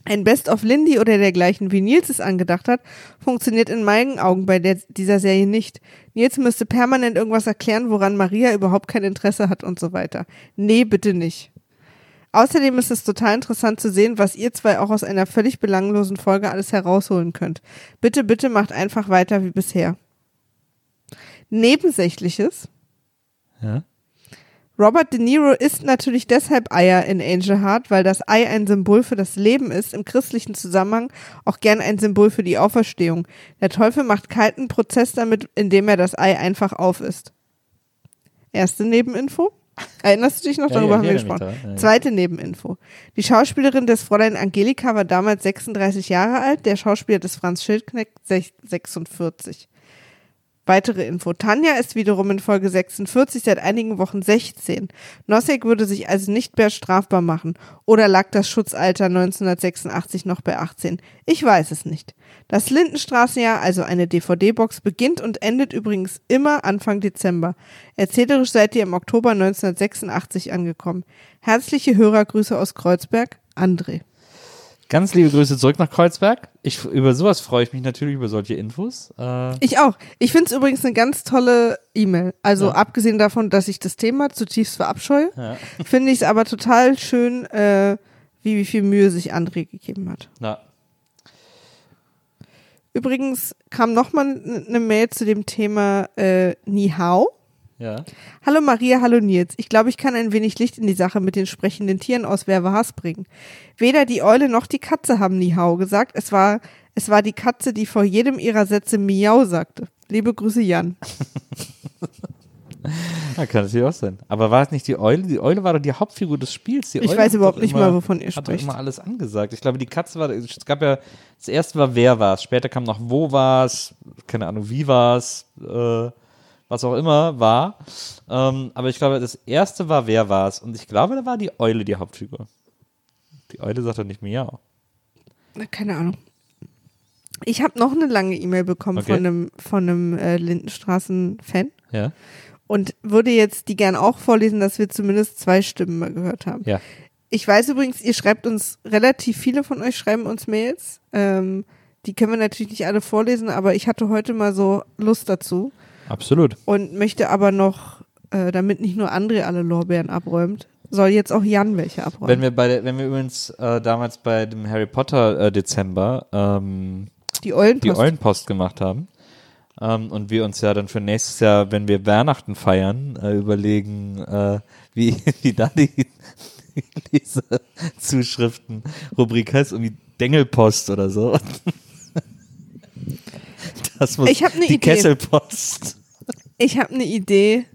Speaker 2: Ein Best of Lindy oder dergleichen, wie Nils es angedacht hat, funktioniert in meinen Augen bei der, dieser Serie nicht. Nils müsste permanent irgendwas erklären, woran Maria überhaupt kein Interesse hat und so weiter. Nee, bitte nicht. Außerdem ist es total interessant zu sehen, was ihr zwei auch aus einer völlig belanglosen Folge alles herausholen könnt. Bitte, bitte macht einfach weiter wie bisher. Nebensächliches.
Speaker 1: Ja?
Speaker 2: Robert De Niro isst natürlich deshalb Eier in Angel Heart, weil das Ei ein Symbol für das Leben ist, im christlichen Zusammenhang auch gern ein Symbol für die Auferstehung. Der Teufel macht kalten Prozess damit, indem er das Ei einfach aufisst. Erste Nebeninfo. Erinnerst du dich noch?
Speaker 1: Ja,
Speaker 2: Darüber
Speaker 1: ja,
Speaker 2: haben wir gesprochen.
Speaker 1: ja, ja.
Speaker 2: Zweite Nebeninfo. Die Schauspielerin des Fräulein Angelika war damals 36 Jahre alt, der Schauspieler des Franz Schildknecht sech- 46. Weitere Info. Tanja ist wiederum in Folge 46 seit einigen Wochen 16. Nosek würde sich also nicht mehr strafbar machen. Oder lag das Schutzalter 1986 noch bei 18? Ich weiß es nicht. Das Lindenstraßenjahr, also eine DVD-Box, beginnt und endet übrigens immer Anfang Dezember. Erzählerisch seid ihr im Oktober 1986 angekommen. Herzliche Hörergrüße aus Kreuzberg, André.
Speaker 1: Ganz liebe Grüße zurück nach Kreuzberg. Ich, über sowas freue ich mich natürlich, über solche Infos. Äh,
Speaker 2: Ich auch. Ich finde es übrigens eine ganz tolle E-Mail. Also
Speaker 1: Ja.
Speaker 2: abgesehen davon, dass ich das Thema zutiefst verabscheue,
Speaker 1: Ja.
Speaker 2: finde ich es aber total schön, äh, wie, wie viel Mühe sich André gegeben hat.
Speaker 1: na,
Speaker 2: Übrigens kam nochmal eine Mail zu dem Thema äh, Ni Hao.
Speaker 1: Ja.
Speaker 2: Hallo Maria, hallo Nils. Ich glaube, ich kann ein wenig Licht in die Sache mit den sprechenden Tieren aus Wer war Hass bringen. Weder die Eule noch die Katze haben Ni Hao gesagt. Es war, es war die Katze, die vor jedem ihrer Sätze Miau sagte. Liebe Grüße, Jan. [laughs]
Speaker 1: Ja, kann natürlich auch sein. Aber war es nicht die Eule? Die Eule war doch die Hauptfigur des Spiels. Die
Speaker 2: Ich
Speaker 1: Eule
Speaker 2: weiß
Speaker 1: hat
Speaker 2: überhaupt nicht
Speaker 1: immer,
Speaker 2: mal, wovon ihr
Speaker 1: Hat
Speaker 2: spricht.
Speaker 1: immer alles angesagt. Ich glaube, die Katze war, es gab ja, das erste war wer war es, später kam noch wo war es, keine Ahnung, wie war es, äh, was auch immer war. Ähm, aber ich glaube, das erste war wer war es und ich glaube, da war die Eule die Hauptfigur. Die Eule sagt doch nicht miau.
Speaker 2: Na, Keine Ahnung. Ich habe noch eine lange E-Mail bekommen
Speaker 1: Okay.
Speaker 2: von einem, von einem äh, Lindenstraßen-Fan
Speaker 1: Ja,
Speaker 2: und würde jetzt die gern auch vorlesen, dass wir zumindest zwei Stimmen mal gehört haben.
Speaker 1: ja.
Speaker 2: Ich weiß übrigens, ihr schreibt uns, relativ viele von euch schreiben uns Mails. Ähm, die können wir natürlich nicht alle vorlesen, aber ich hatte heute mal so Lust dazu
Speaker 1: Absolut.
Speaker 2: und möchte aber noch, äh, damit nicht nur André alle Lorbeeren abräumt, soll jetzt auch Jan welche abräumen.
Speaker 1: Wenn wir bei der, wenn wir übrigens äh, damals bei dem Harry Potter äh, Dezember ähm,
Speaker 2: die Eulenpost.
Speaker 1: die Eulenpost gemacht haben. Ähm, und wir uns ja dann für nächstes Jahr, wenn wir Weihnachten feiern, äh, überlegen, äh, wie, [laughs] wie da die, [laughs] diese Zuschriften-Rubrik heißt, irgendwie Dengelpost oder so. [laughs] Das muss
Speaker 2: Ich hab ne
Speaker 1: die
Speaker 2: Idee.
Speaker 1: Kesselpost.
Speaker 2: Ich habe eine Idee.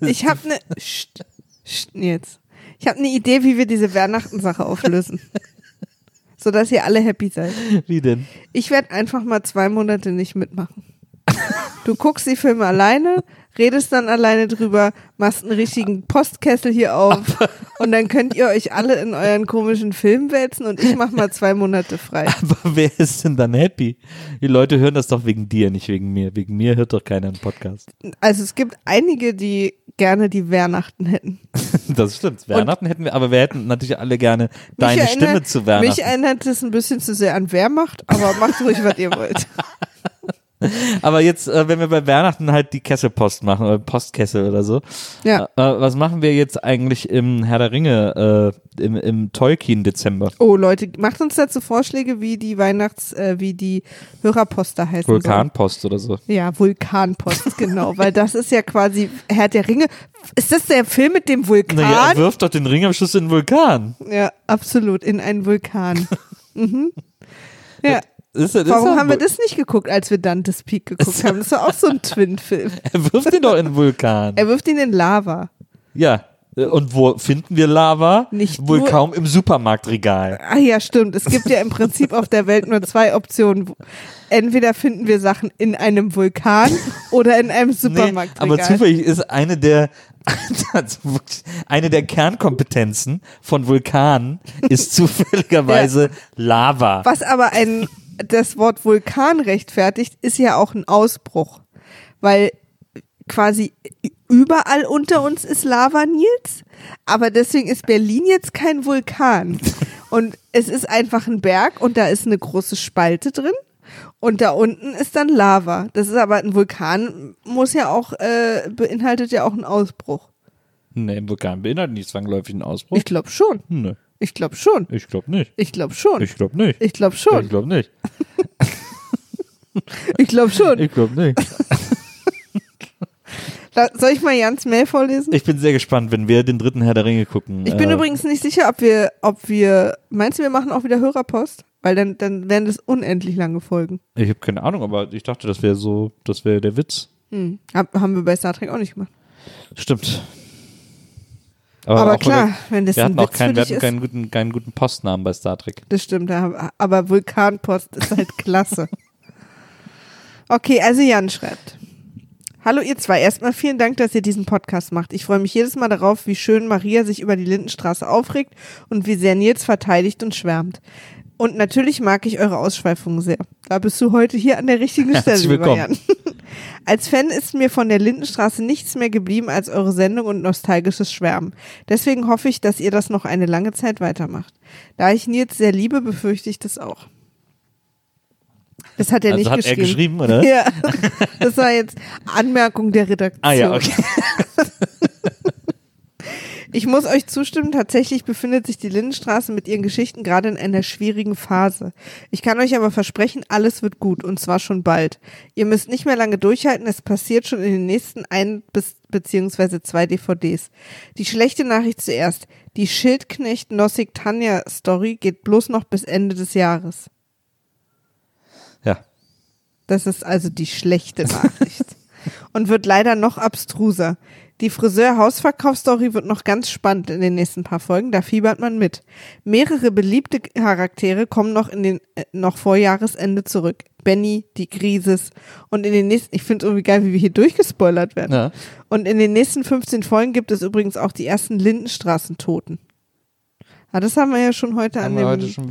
Speaker 2: Ich habe eine. [laughs] Jetzt. Ich habe eine Idee, wie wir diese Weihnachten-Sache auflösen. [laughs] Sodass ihr alle happy seid.
Speaker 1: Wie denn?
Speaker 2: Ich werde einfach mal zwei Monate nicht mitmachen. Du guckst die Filme alleine, redest dann alleine drüber, machst einen richtigen Postkessel hier auf und dann könnt ihr euch alle in euren komischen Film wälzen und ich mach mal zwei Monate frei.
Speaker 1: Aber wer ist denn dann happy? Die Leute hören das doch wegen dir, nicht wegen mir. Wegen mir hört doch keiner einen Podcast.
Speaker 2: Also es gibt einige, die gerne die Weihnachten hätten. [laughs]
Speaker 1: Das stimmt. Weihnachten hätten wir, aber wir hätten natürlich alle gerne deine
Speaker 2: Mich
Speaker 1: Stimme
Speaker 2: erinnert-
Speaker 1: zu Weihnachten.
Speaker 2: Mich erinnert es ein bisschen zu sehr an Wehrmacht, aber macht ruhig, was ihr wollt. [laughs] [laughs]
Speaker 1: Aber jetzt, äh, wenn wir bei Weihnachten halt die Kesselpost machen oder Postkessel oder so,
Speaker 2: Ja.
Speaker 1: äh, was machen wir jetzt eigentlich im Herr der Ringe, äh, im, im Tolkien-Dezember?
Speaker 2: Oh Leute, macht uns dazu Vorschläge, wie die Weihnachts-, äh, wie die Hörerposter heißen sollen.
Speaker 1: Vulkanpost oder so.
Speaker 2: Ja, Vulkanpost, [laughs] genau, weil das ist ja quasi Herr der Ringe. Ist das der Film mit dem Vulkan?
Speaker 1: Naja, er wirft doch den Ring am Schluss in den Vulkan.
Speaker 2: ja, absolut, in einen Vulkan. [laughs] mhm. Ja,
Speaker 1: Ist, das
Speaker 2: warum haben wir das nicht geguckt, als wir Dante's Peak geguckt haben? Das war auch so ein [laughs] Twin-Film.
Speaker 1: Er wirft ihn doch in den Vulkan.
Speaker 2: Er wirft ihn in Lava.
Speaker 1: Ja. Und wo finden wir Lava?
Speaker 2: Nicht
Speaker 1: Wohl kaum im Supermarktregal.
Speaker 2: Ah ja, stimmt. Es gibt ja im Prinzip auf der Welt nur zwei Optionen. Entweder finden wir Sachen in einem Vulkan oder in einem
Speaker 1: Nee,
Speaker 2: Supermarktregal.
Speaker 1: aber zufällig ist eine der [laughs] eine der Kernkompetenzen von Vulkanen ist [laughs] zufälligerweise Lava.
Speaker 2: Was aber ein, das Wort Vulkan rechtfertigt, ist ja auch ein Ausbruch. Weil quasi überall unter uns ist Lava, Nils. Aber deswegen ist Berlin jetzt kein Vulkan. Und es ist einfach ein Berg und da ist eine große Spalte drin. Und da unten ist dann Lava. Das ist aber ein Vulkan, muss ja auch, äh, beinhaltet ja auch einen Ausbruch.
Speaker 1: Nee, ein Vulkan beinhaltet nicht zwangsläufig einen Ausbruch.
Speaker 2: Ich glaube schon.
Speaker 1: nee,
Speaker 2: Ich glaube schon.
Speaker 1: ich glaube nicht.
Speaker 2: Ich glaube schon.
Speaker 1: Ich glaube nicht.
Speaker 2: Ich glaube
Speaker 1: Ich
Speaker 2: schon.
Speaker 1: glaube nicht.
Speaker 2: Ich glaube schon.
Speaker 1: Ich glaube nicht. [laughs] [laughs]
Speaker 2: Soll ich mal Jans Mail vorlesen?
Speaker 1: Ich bin sehr gespannt, wenn wir den dritten Herr der Ringe gucken.
Speaker 2: Ich bin
Speaker 1: äh,
Speaker 2: übrigens nicht sicher, ob wir, ob wir, meinst du, wir machen auch wieder Hörerpost? Weil dann, dann werden das unendlich lange Folgen.
Speaker 1: Ich habe keine Ahnung, aber ich dachte, das wäre so, das wäre der Witz.
Speaker 2: Hm. Hab, haben wir bei Star Trek auch nicht gemacht.
Speaker 1: Stimmt.
Speaker 2: Aber,
Speaker 1: auch
Speaker 2: klar,
Speaker 1: wir,
Speaker 2: wenn das
Speaker 1: wir
Speaker 2: ein
Speaker 1: hatten auch keinen, wir hatten keinen guten, keinen guten Postnamen bei Star Trek.
Speaker 2: Das stimmt, aber Vulkanpost ist halt [laughs] klasse. Okay, also Jan schreibt. Hallo ihr zwei, erstmal vielen Dank, dass ihr diesen Podcast macht. Ich freue mich jedes Mal darauf, wie schön Maria sich über die Lindenstraße aufregt und wie sehr Nils verteidigt und schwärmt. Und natürlich mag ich eure Ausschweifungen sehr. Da bist du heute hier an der richtigen [laughs] Stelle,
Speaker 1: Herzlich
Speaker 2: lieber
Speaker 1: willkommen.
Speaker 2: Jan. Als Fan ist mir von der Lindenstraße nichts mehr geblieben als eure Sendung und nostalgisches Schwärmen. Deswegen hoffe ich, dass ihr das noch eine lange Zeit weitermacht. Da ich Nils sehr liebe, befürchte ich das auch. Das hat er
Speaker 1: Also
Speaker 2: nicht
Speaker 1: hat
Speaker 2: geschrieben.
Speaker 1: er geschrieben, oder? [laughs]
Speaker 2: Ja, das war jetzt Anmerkung der Redaktion.
Speaker 1: Ah ja, okay.
Speaker 2: Ich muss euch zustimmen, tatsächlich befindet sich die Lindenstraße mit ihren Geschichten gerade in einer schwierigen Phase. Ich kann euch aber versprechen, alles wird gut und zwar schon bald. Ihr müsst nicht mehr lange durchhalten, es passiert schon in den nächsten ein bis beziehungsweise zwei DVDs. Die schlechte Nachricht zuerst. Die Schildknecht Nossig Tanja Story geht bloß noch bis Ende des Jahres.
Speaker 1: Ja.
Speaker 2: Das ist also die schlechte Nachricht. [laughs] Und wird leider noch abstruser. Die Friseur-Hausverkaufsstory wird noch ganz spannend in den nächsten paar Folgen, da fiebert man mit. Mehrere beliebte Charaktere kommen noch in den äh, noch vor Jahresende zurück. Benny, die Grises und in den nächsten, ich finde es irgendwie geil, wie wir hier durchgespoilert werden.
Speaker 1: ja.
Speaker 2: Und in den nächsten 15 Folgen gibt es übrigens auch die ersten Lindenstraßentoten. Ah, das haben wir ja schon heute an dem
Speaker 1: heute schon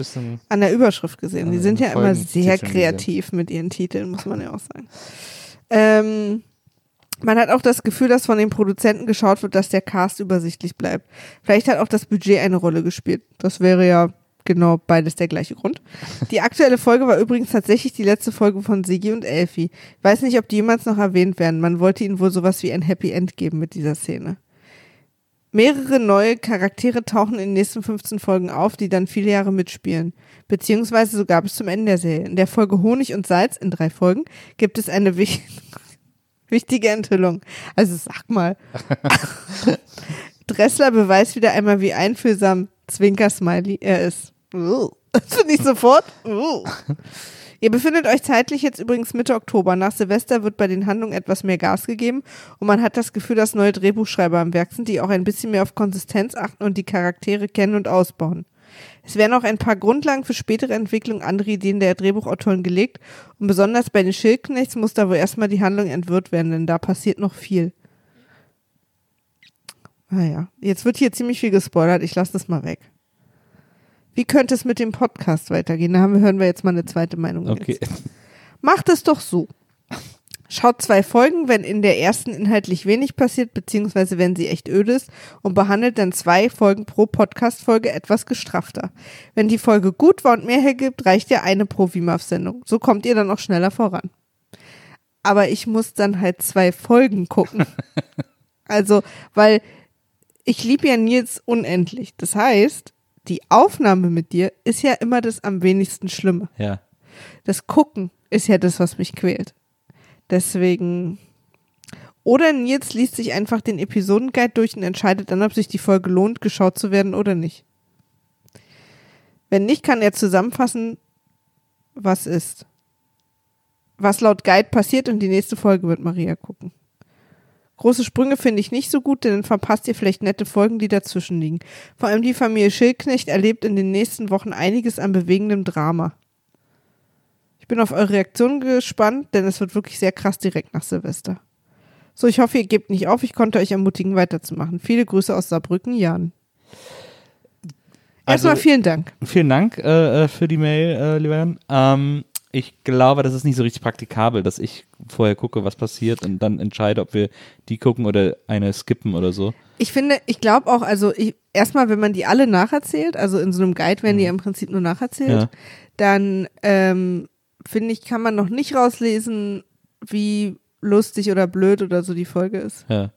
Speaker 2: an der Überschrift gesehen. Die sind ja immer sehr
Speaker 1: gesehen.
Speaker 2: kreativ mit ihren Titeln, muss man ja auch sagen. Ähm, man hat auch das Gefühl, dass von den Produzenten geschaut wird, dass der Cast übersichtlich bleibt. Vielleicht hat auch das Budget eine Rolle gespielt. Das wäre ja genau beides der gleiche Grund. Die aktuelle Folge war übrigens tatsächlich die letzte Folge von Sigi und Elfie. Ich weiß nicht, ob die jemals noch erwähnt werden. Man wollte ihnen wohl sowas wie ein Happy End geben mit dieser Szene. Mehrere neue Charaktere tauchen in den nächsten 15 Folgen auf, die dann viele Jahre mitspielen. Beziehungsweise sogar bis zum Ende der Serie. In der Folge Honig und Salz in drei Folgen gibt es eine wich wichtige Enthüllung. Also sag mal. Dressler beweist wieder einmal, wie einfühlsam Zwinker-Smiley er ist. Uh. Finde ich sofort. Ihr befindet euch zeitlich jetzt übrigens Mitte Oktober. Nach Silvester wird bei den Handlungen etwas mehr Gas gegeben und man hat das Gefühl, dass neue Drehbuchschreiber am Werk sind, die auch ein bisschen mehr auf Konsistenz achten und die Charaktere kennen und ausbauen. Es werden auch ein paar Grundlagen für spätere Entwicklung andere Ideen der Drehbuchautoren gelegt und besonders bei den Schildknechts muss da wohl erstmal die Handlung entwirrt werden, denn da passiert noch viel. Naja, jetzt wird hier ziemlich viel gespoilert, ich lasse das mal weg. Wie könnte es mit dem Podcast weitergehen? Da haben wir, hören wir jetzt mal eine zweite Meinung.
Speaker 1: Okay.
Speaker 2: Jetzt. Macht es doch so. Schaut zwei Folgen, wenn in der ersten inhaltlich wenig passiert, beziehungsweise wenn sie echt öde ist, und behandelt dann zwei Folgen pro Podcast-Folge etwas gestrafter. Wenn die Folge gut war und mehr hergibt, reicht ja eine pro WIMAF-Sendung. So kommt ihr dann auch schneller voran. aber ich muss dann halt zwei Folgen gucken. [laughs] also, weil ich liebe ja Nils unendlich. Das heißt, die Aufnahme mit dir ist ja immer das am wenigsten Schlimme.
Speaker 1: Ja.
Speaker 2: Das Gucken ist ja das, was mich quält. Deswegen. Oder Nils liest sich einfach den Episodenguide durch und entscheidet dann, ob sich die Folge lohnt, geschaut zu werden oder nicht. Wenn nicht, kann er zusammenfassen, was ist. Was laut Guide passiert und die nächste Folge wird Maria gucken. Große Sprünge finde ich nicht so gut, denn dann verpasst ihr vielleicht nette Folgen, die dazwischen liegen. Vor allem die Familie Schildknecht erlebt in den nächsten Wochen einiges an bewegendem Drama. Ich bin auf eure Reaktion gespannt, denn es wird wirklich sehr krass direkt nach Silvester. So, ich hoffe, ihr gebt nicht auf. Ich konnte euch ermutigen, weiterzumachen. Viele Grüße aus Saarbrücken, Jan.
Speaker 1: Also-
Speaker 2: Erstmal vielen Dank.
Speaker 1: Vielen Dank äh, äh, für die Mail, äh, lieber Jan. Ähm, ich glaube, das ist nicht so richtig praktikabel, dass ich vorher gucke, was passiert und dann entscheide, ob wir die gucken oder eine skippen oder so.
Speaker 2: Ich finde, ich glaube auch, also ich, erstmal, wenn man die alle nacherzählt, also in so einem Guide werden die ja im Prinzip nur nacherzählt,
Speaker 1: Ja.
Speaker 2: dann ähm, finde ich, kann man noch nicht rauslesen, wie lustig oder blöd oder so die Folge ist.
Speaker 1: Ja.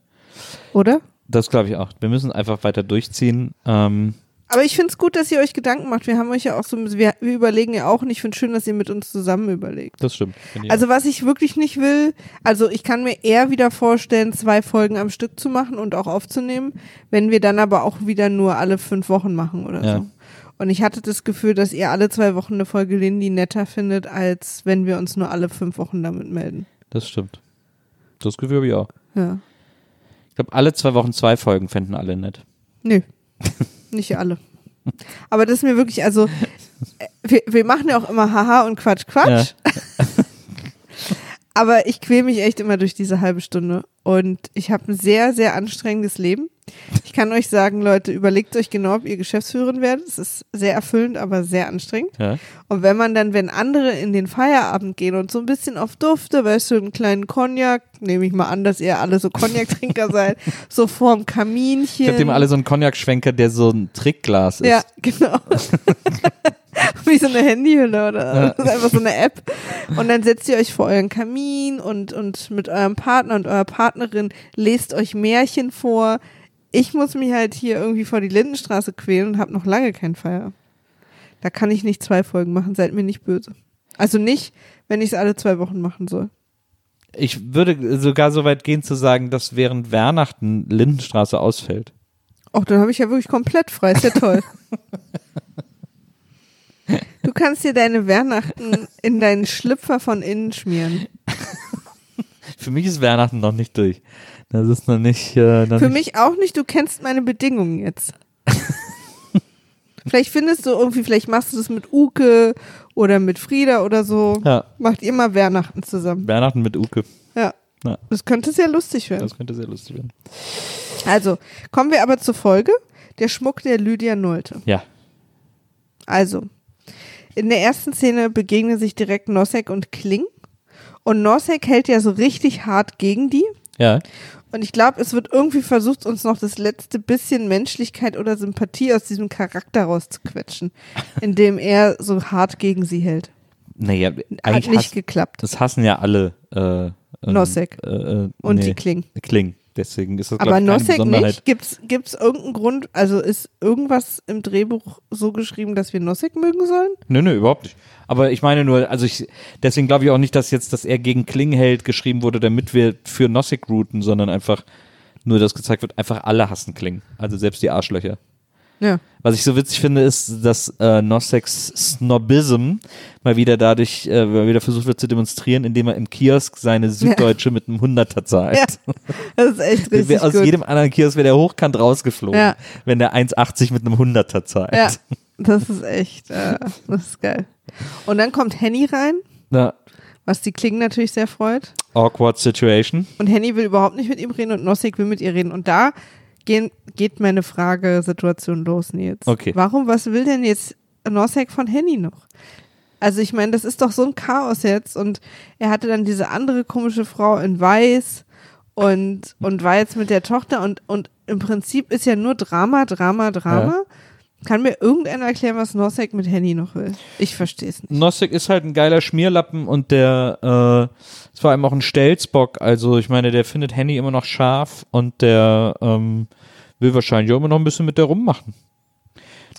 Speaker 2: Oder?
Speaker 1: Das glaube ich auch. Wir müssen einfach weiter durchziehen. Ähm,
Speaker 2: Aber ich finde es gut, dass ihr euch Gedanken macht. Wir haben euch ja auch so, wir, wir überlegen ja auch und ich finde schön, dass ihr mit uns zusammen überlegt.
Speaker 1: das stimmt.
Speaker 2: Also was ich wirklich nicht will, also ich kann mir eher wieder vorstellen, zwei Folgen am Stück zu machen und auch aufzunehmen, wenn wir dann aber auch wieder nur alle fünf Wochen machen oder
Speaker 1: Ja.
Speaker 2: so. Und ich hatte das Gefühl, dass ihr alle zwei Wochen eine Folge Lindy netter findet, als wenn wir uns nur alle fünf Wochen damit melden.
Speaker 1: das stimmt. Das Gefühl habe ich auch.
Speaker 2: Ja.
Speaker 1: Ich glaube, alle zwei Wochen zwei Folgen fänden alle nett.
Speaker 2: Nö. [laughs] Nicht alle. Aber das ist mir wirklich, also, äh, wir, wir machen ja auch immer Haha und Quatsch, Quatsch. [laughs] Aber ich quäle mich echt immer durch diese halbe Stunde. Und ich habe ein sehr, sehr anstrengendes Leben. Ich kann euch sagen, Leute, überlegt euch genau, ob ihr Geschäftsführerin werdet. Es ist sehr erfüllend, aber sehr anstrengend.
Speaker 1: Ja.
Speaker 2: Und wenn man dann, wenn andere in den Feierabend gehen und so ein bisschen auf Dufte, weißt du, einen kleinen Cognac, nehme ich mal an, dass ihr alle so Cognac-Trinker [laughs] seid, so vorm Kaminchen.
Speaker 1: Ich habe dem alle so einen Cognac-Schwenker, der so ein Trickglas ist.
Speaker 2: Ja, genau. [laughs] Wie so eine Handyhülle oder ist [laughs] einfach so eine App. Und dann setzt ihr euch vor euren Kamin und, und mit eurem Partner und eurer Partnerin lest euch Märchen vor. Ich muss mich halt hier irgendwie vor die Lindenstraße quälen und habe noch lange keinen Feierabend. Da kann ich nicht zwei Folgen machen, seid mir nicht böse. Also nicht, wenn ich es alle zwei Wochen machen soll.
Speaker 1: Ich würde sogar so weit gehen zu sagen, dass während Weihnachten Lindenstraße ausfällt.
Speaker 2: Och, dann habe ich ja wirklich komplett frei. Ist ja toll. [laughs] Du kannst dir deine Weihnachten in deinen Schlüpfer von innen schmieren. [laughs]
Speaker 1: Für mich ist Weihnachten noch nicht durch. Das ist noch nicht. Äh, noch
Speaker 2: Für
Speaker 1: nicht
Speaker 2: mich auch nicht, du kennst meine Bedingungen jetzt. [laughs] vielleicht findest du irgendwie, vielleicht machst du das mit Uke oder mit Frieda oder so.
Speaker 1: Ja,
Speaker 2: Macht ihr mal Weihnachten zusammen.
Speaker 1: Weihnachten mit Uke.
Speaker 2: Ja.
Speaker 1: Ja.
Speaker 2: Das könnte sehr lustig werden.
Speaker 1: Das könnte sehr lustig werden.
Speaker 2: Also, kommen wir aber zur Folge. Der Schmuck der Lydia Nolte.
Speaker 1: Ja.
Speaker 2: Also, in der ersten Szene begegnen sich direkt Nosek und Kling. Und Nosek hält ja so richtig hart gegen die.
Speaker 1: Ja.
Speaker 2: Und ich glaube, es wird irgendwie versucht, uns noch das letzte bisschen Menschlichkeit oder Sympathie aus diesem Charakter rauszuquetschen, [laughs] indem er so hart gegen sie hält.
Speaker 1: Naja,
Speaker 2: Hat
Speaker 1: eigentlich
Speaker 2: nicht
Speaker 1: hass,
Speaker 2: geklappt.
Speaker 1: das hassen ja alle. Äh, ähm,
Speaker 2: Nosek.
Speaker 1: Äh, äh,
Speaker 2: Und
Speaker 1: nee,
Speaker 2: die Kling.
Speaker 1: Kling. Deswegen ist das
Speaker 2: Aber Nosek nicht? Gibt's, gibt's irgendeinen Grund, also ist irgendwas im Drehbuch so geschrieben, dass wir Nosek mögen sollen?
Speaker 1: Nö, nö, überhaupt nicht. Aber ich meine nur, also ich, deswegen glaube ich auch nicht, dass jetzt, dass er gegen Kling hält geschrieben wurde, damit wir für Nossig routen, sondern einfach nur, dass gezeigt wird, einfach alle hassen Kling. Also selbst die Arschlöcher.
Speaker 2: Ja.
Speaker 1: Was ich so witzig finde, ist, dass äh, Nossex Snobism mal wieder dadurch, äh, mal wieder versucht wird zu demonstrieren, indem er im Kiosk seine Süddeutsche mit einem Hunderter zahlt.
Speaker 2: Ja, das ist echt richtig
Speaker 1: wär aus
Speaker 2: gut.
Speaker 1: jedem anderen Kiosk wäre der hochkant rausgeflogen,
Speaker 2: Ja.
Speaker 1: wenn der 1,80 mit einem Hunderter zahlt.
Speaker 2: Ja, das ist echt, äh, das ist geil. Und dann kommt Henny rein,
Speaker 1: Na,
Speaker 2: was die Klingen natürlich sehr freut.
Speaker 1: awkward situation.
Speaker 2: Und Henny will überhaupt nicht mit ihm reden und Nossig will mit ihr reden. Und da gehen, geht meine Fragesituation los, Nils.
Speaker 1: Okay.
Speaker 2: Warum, was will denn jetzt Nossig von Henny noch? Also ich meine, das ist doch so ein Chaos jetzt. Und er hatte dann diese andere komische Frau in Weiß und, und war jetzt mit der Tochter. Und, und im Prinzip ist ja nur Drama, Drama, Drama. Kann mir irgendeiner erklären, was Nosek mit Henny noch will? Ich verstehe es nicht.
Speaker 1: Nosek ist halt ein geiler Schmierlappen und der äh, ist vor allem auch ein Stelzbock. Also ich meine, der findet Henny immer noch scharf und der ähm, will wahrscheinlich auch immer noch ein bisschen mit der rummachen.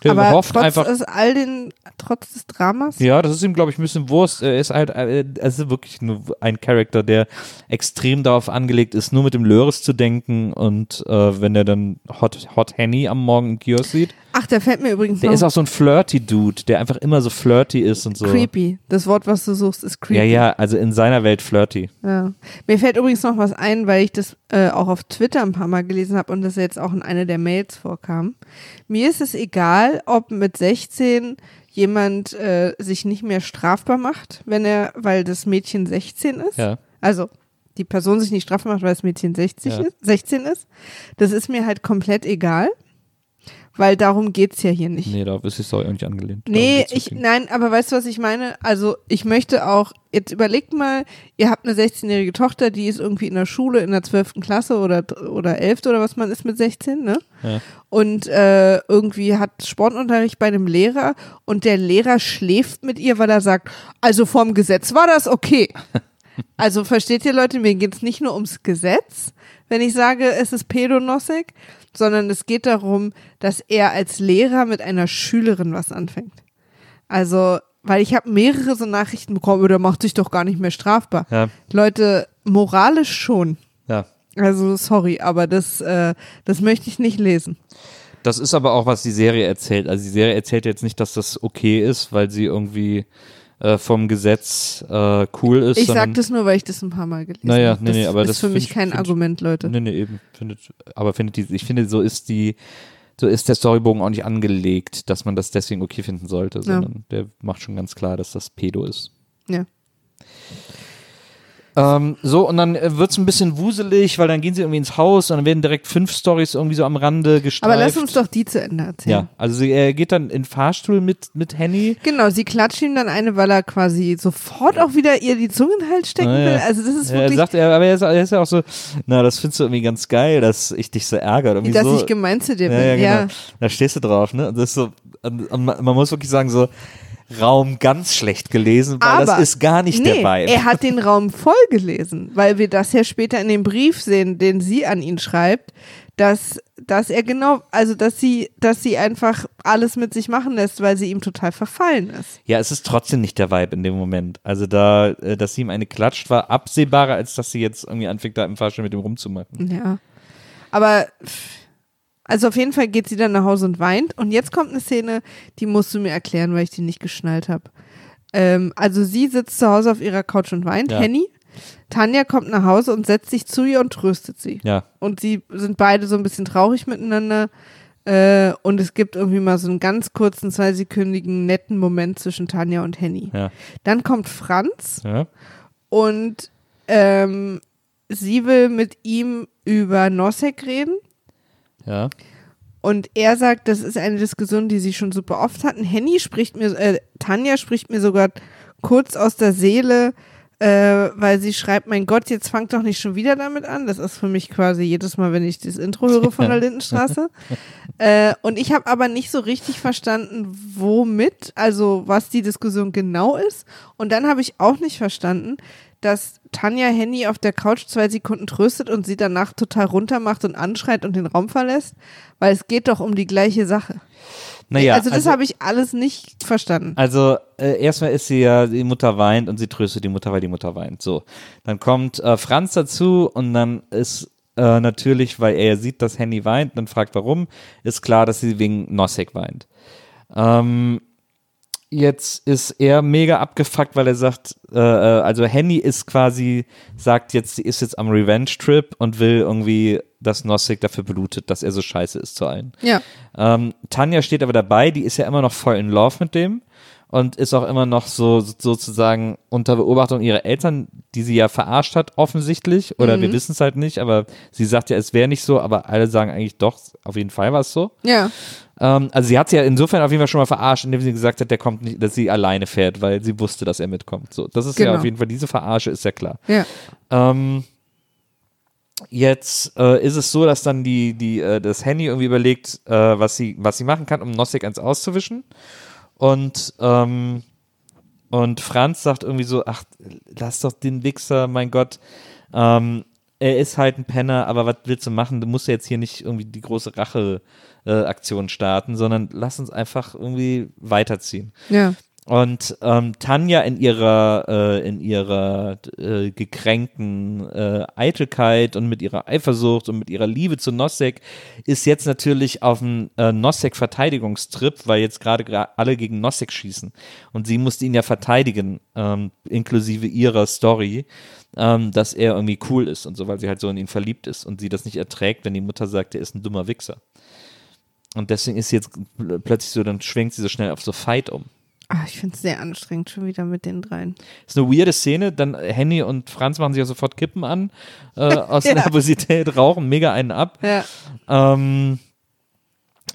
Speaker 1: Der
Speaker 2: Aber
Speaker 1: hofft
Speaker 2: trotz
Speaker 1: einfach.
Speaker 2: des all den, trotz des Dramas?
Speaker 1: Ja, das ist ihm, glaube ich, ein bisschen Wurst. Er ist halt, äh, es ist wirklich nur ein Charakter, der extrem darauf angelegt ist, nur mit dem Löres zu denken und äh, wenn er dann Hot, Hot Henny am Morgen im Kiosk sieht.
Speaker 2: Ach, der fällt mir übrigens
Speaker 1: Der
Speaker 2: noch
Speaker 1: ist auch so ein flirty Dude, der einfach immer so flirty ist und so.
Speaker 2: creepy. Das Wort, was du suchst, ist creepy.
Speaker 1: Ja, ja, also in seiner Welt flirty.
Speaker 2: Ja. Mir fällt übrigens noch was ein, weil ich das äh, auch auf Twitter ein paar Mal gelesen habe und das jetzt auch in einer der Mails vorkam. Mir ist es egal, ob mit 16 jemand äh, sich nicht mehr strafbar macht, wenn er, weil das Mädchen 16 ist.
Speaker 1: Ja.
Speaker 2: Also die Person sich nicht strafbar macht, weil das Mädchen 60
Speaker 1: Ja.
Speaker 2: ist, 16 ist. Das ist mir halt komplett egal, weil darum geht's ja hier nicht.
Speaker 1: Nee, da ist Story auch nicht angelehnt.
Speaker 2: Nee, ich, nein, aber weißt du, was ich meine? Also, ich möchte auch, jetzt überlegt mal, ihr habt eine 16-jährige Tochter, die ist irgendwie in der Schule in der 12. Klasse oder, oder 11. oder was man ist mit 16, ne?
Speaker 1: Ja.
Speaker 2: Und äh, irgendwie hat Sportunterricht bei einem Lehrer und der Lehrer schläft mit ihr, weil er sagt, also vom Gesetz war das okay. [laughs] Also versteht ihr Leute, mir geht's nicht nur ums Gesetz, wenn ich sage, es ist Pädonossek, sondern es geht darum, dass er als Lehrer mit einer Schülerin was anfängt. Also, weil ich habe mehrere so Nachrichten bekommen, der macht sich doch gar nicht mehr strafbar.
Speaker 1: Ja,
Speaker 2: Leute, moralisch schon.
Speaker 1: ja.
Speaker 2: Also sorry, aber das, äh, das möchte ich nicht lesen.
Speaker 1: Das ist aber auch, was die Serie erzählt. Also die Serie erzählt jetzt nicht, dass das okay ist, weil sie irgendwie äh, vom Gesetz äh, cool ist.
Speaker 2: Ich sag das nur, weil ich das ein paar Mal gelesen
Speaker 1: Naja,
Speaker 2: habe.
Speaker 1: nee,
Speaker 2: Das
Speaker 1: nee, aber
Speaker 2: ist
Speaker 1: das
Speaker 2: für
Speaker 1: find
Speaker 2: mich
Speaker 1: ich-
Speaker 2: kein
Speaker 1: find-
Speaker 2: Argument, Leute.
Speaker 1: Nee, nee, eben. Findet, aber findet die, ich finde, so ist die, so ist der Storybogen auch nicht angelegt, dass man das deswegen okay finden sollte, sondern der macht schon ganz klar, dass das Pedo ist.
Speaker 2: Ja.
Speaker 1: Ähm, so, und dann äh, wird's ein bisschen wuselig, weil dann gehen sie irgendwie ins Haus und dann werden direkt fünf Stories irgendwie so am Rande gestreift.
Speaker 2: Aber lass uns doch die zu Ende erzählen.
Speaker 1: Ja, also sie, er geht dann in den Fahrstuhl mit, mit Henny.
Speaker 2: Genau, sie klatscht ihm dann eine, weil er quasi sofort auch wieder ihr die Zunge in den Hals stecken
Speaker 1: Ah, ja.
Speaker 2: will. Also das ist
Speaker 1: Ja, er
Speaker 2: wirklich,
Speaker 1: sagt, er, aber er ist, er ist ja auch so, na, das findest du irgendwie ganz geil, dass ich dich so ärgere. Irgendwie
Speaker 2: dass
Speaker 1: so,
Speaker 2: ich gemein zu dir bin.
Speaker 1: ja, ja,
Speaker 2: Ja,
Speaker 1: genau. Da stehst du drauf, ne? Und das ist so, und, und man, man muss wirklich sagen, so, Raum ganz schlecht gelesen, weil
Speaker 2: Aber
Speaker 1: das ist gar nicht
Speaker 2: nee,
Speaker 1: der Vibe.
Speaker 2: er hat den Raum voll gelesen, weil wir das ja später in dem Brief sehen, den sie an ihn schreibt, dass, dass er genau, also dass sie, dass sie einfach alles mit sich machen lässt, weil sie ihm total verfallen ist.
Speaker 1: Ja, es ist trotzdem nicht der Vibe in dem Moment. Also da, äh, dass sie ihm eine klatscht, war absehbarer, als dass sie jetzt irgendwie anfängt, da im Fahrstuhl mit ihm rumzumachen.
Speaker 2: Ja. Aber pff, also auf jeden Fall geht sie dann nach Hause und weint. Und jetzt kommt eine Szene, die musst du mir erklären, weil ich die nicht geschnallt habe. Ähm, also sie sitzt zu Hause auf ihrer Couch und weint,
Speaker 1: Ja.
Speaker 2: Henny. Tanja kommt nach Hause und setzt sich zu ihr und tröstet sie.
Speaker 1: Ja,
Speaker 2: Und sie sind beide so ein bisschen traurig miteinander. Äh, und es gibt irgendwie mal so einen ganz kurzen, zweisekündigen, netten Moment zwischen Tanja und Henny.
Speaker 1: ja,
Speaker 2: Dann kommt Franz
Speaker 1: ja.
Speaker 2: und ähm, sie will mit ihm über Nosek reden.
Speaker 1: Ja,
Speaker 2: Und er sagt, das ist eine Diskussion, die sie schon super oft hatten. Henny spricht mir, äh, Tanja spricht mir sogar kurz aus der Seele, äh, weil sie schreibt, mein Gott, jetzt fangt doch nicht schon wieder damit an. Das ist für mich quasi jedes Mal, wenn ich das Intro höre von der Lindenstraße. [laughs] äh, und ich habe aber nicht so richtig verstanden, womit, also was die Diskussion genau ist. Und dann habe ich auch nicht verstanden, dass Tanja Henny auf der Couch zwei Sekunden tröstet und sie danach total runtermacht und anschreit und den Raum verlässt, weil es geht doch um die gleiche Sache.
Speaker 1: naja.
Speaker 2: also das habe ich alles nicht verstanden.
Speaker 1: Also äh, erstmal ist sie ja, die Mutter weint und sie tröstet die Mutter, weil die Mutter weint. So, dann kommt äh, Franz dazu und dann ist äh, natürlich, weil er sieht, dass Henny weint, dann fragt warum, ist klar, dass sie wegen Nosek weint. Ähm, jetzt ist er mega abgefuckt, weil er sagt, äh, äh, also Henny ist quasi, sagt jetzt, sie ist jetzt am Revenge-Trip und will irgendwie, dass Nosek dafür blutet, dass er so scheiße ist zu allen.
Speaker 2: Ja.
Speaker 1: Ähm, Tanja steht aber dabei, die ist ja immer noch voll in Love mit dem und ist auch immer noch so sozusagen unter Beobachtung ihrer Eltern, die sie ja verarscht hat, offensichtlich. Oder wir wissen es halt nicht, aber sie sagt ja, es wäre nicht so, aber alle sagen eigentlich doch, auf jeden Fall war es so.
Speaker 2: Ja.
Speaker 1: Ähm, also sie hat sie ja insofern auf jeden Fall schon mal verarscht, indem sie gesagt hat, der kommt nicht, dass sie alleine fährt, weil sie wusste, dass er mitkommt. So, das ist ja
Speaker 2: Genau.
Speaker 1: auf jeden Fall, diese Verarsche ist ja klar.
Speaker 2: Ja.
Speaker 1: Ähm, Jetzt äh, ist es so, dass dann die, die, äh, das Henny irgendwie überlegt, äh, was sie, was sie machen kann, um Nossig eins auszuwischen. Und, ähm, und Franz sagt irgendwie so, ach, lass doch den Wichser, mein Gott. Ähm, er ist halt ein Penner, aber was willst du machen? Du musst ja jetzt hier nicht irgendwie die große Rache-Aktion starten, sondern lass uns einfach irgendwie weiterziehen.
Speaker 2: Ja.
Speaker 1: Und ähm, Tanja in ihrer äh, in ihrer äh, gekränkten äh, Eitelkeit und mit ihrer Eifersucht und mit ihrer Liebe zu Nosek ist jetzt natürlich auf dem äh, Nosek Verteidigungstrip, weil jetzt gerade alle gegen Nosek schießen und sie musste ihn ja verteidigen, ähm, inklusive ihrer Story, ähm, dass er irgendwie cool ist und so, weil sie halt so in ihn verliebt ist und sie das nicht erträgt, wenn die Mutter sagt, er ist ein dummer Wichser. Und deswegen ist jetzt pl- plötzlich so, dann schwenkt sie so schnell auf so Fight um.
Speaker 2: Ah, ich finde es sehr anstrengend schon wieder mit den dreien.
Speaker 1: ist eine weirde Szene. Dann Henny und Franz machen sich ja sofort Kippen an, äh, [laughs] aus
Speaker 2: Ja.
Speaker 1: Nervosität, rauchen mega einen ab.
Speaker 2: Ja.
Speaker 1: Ähm,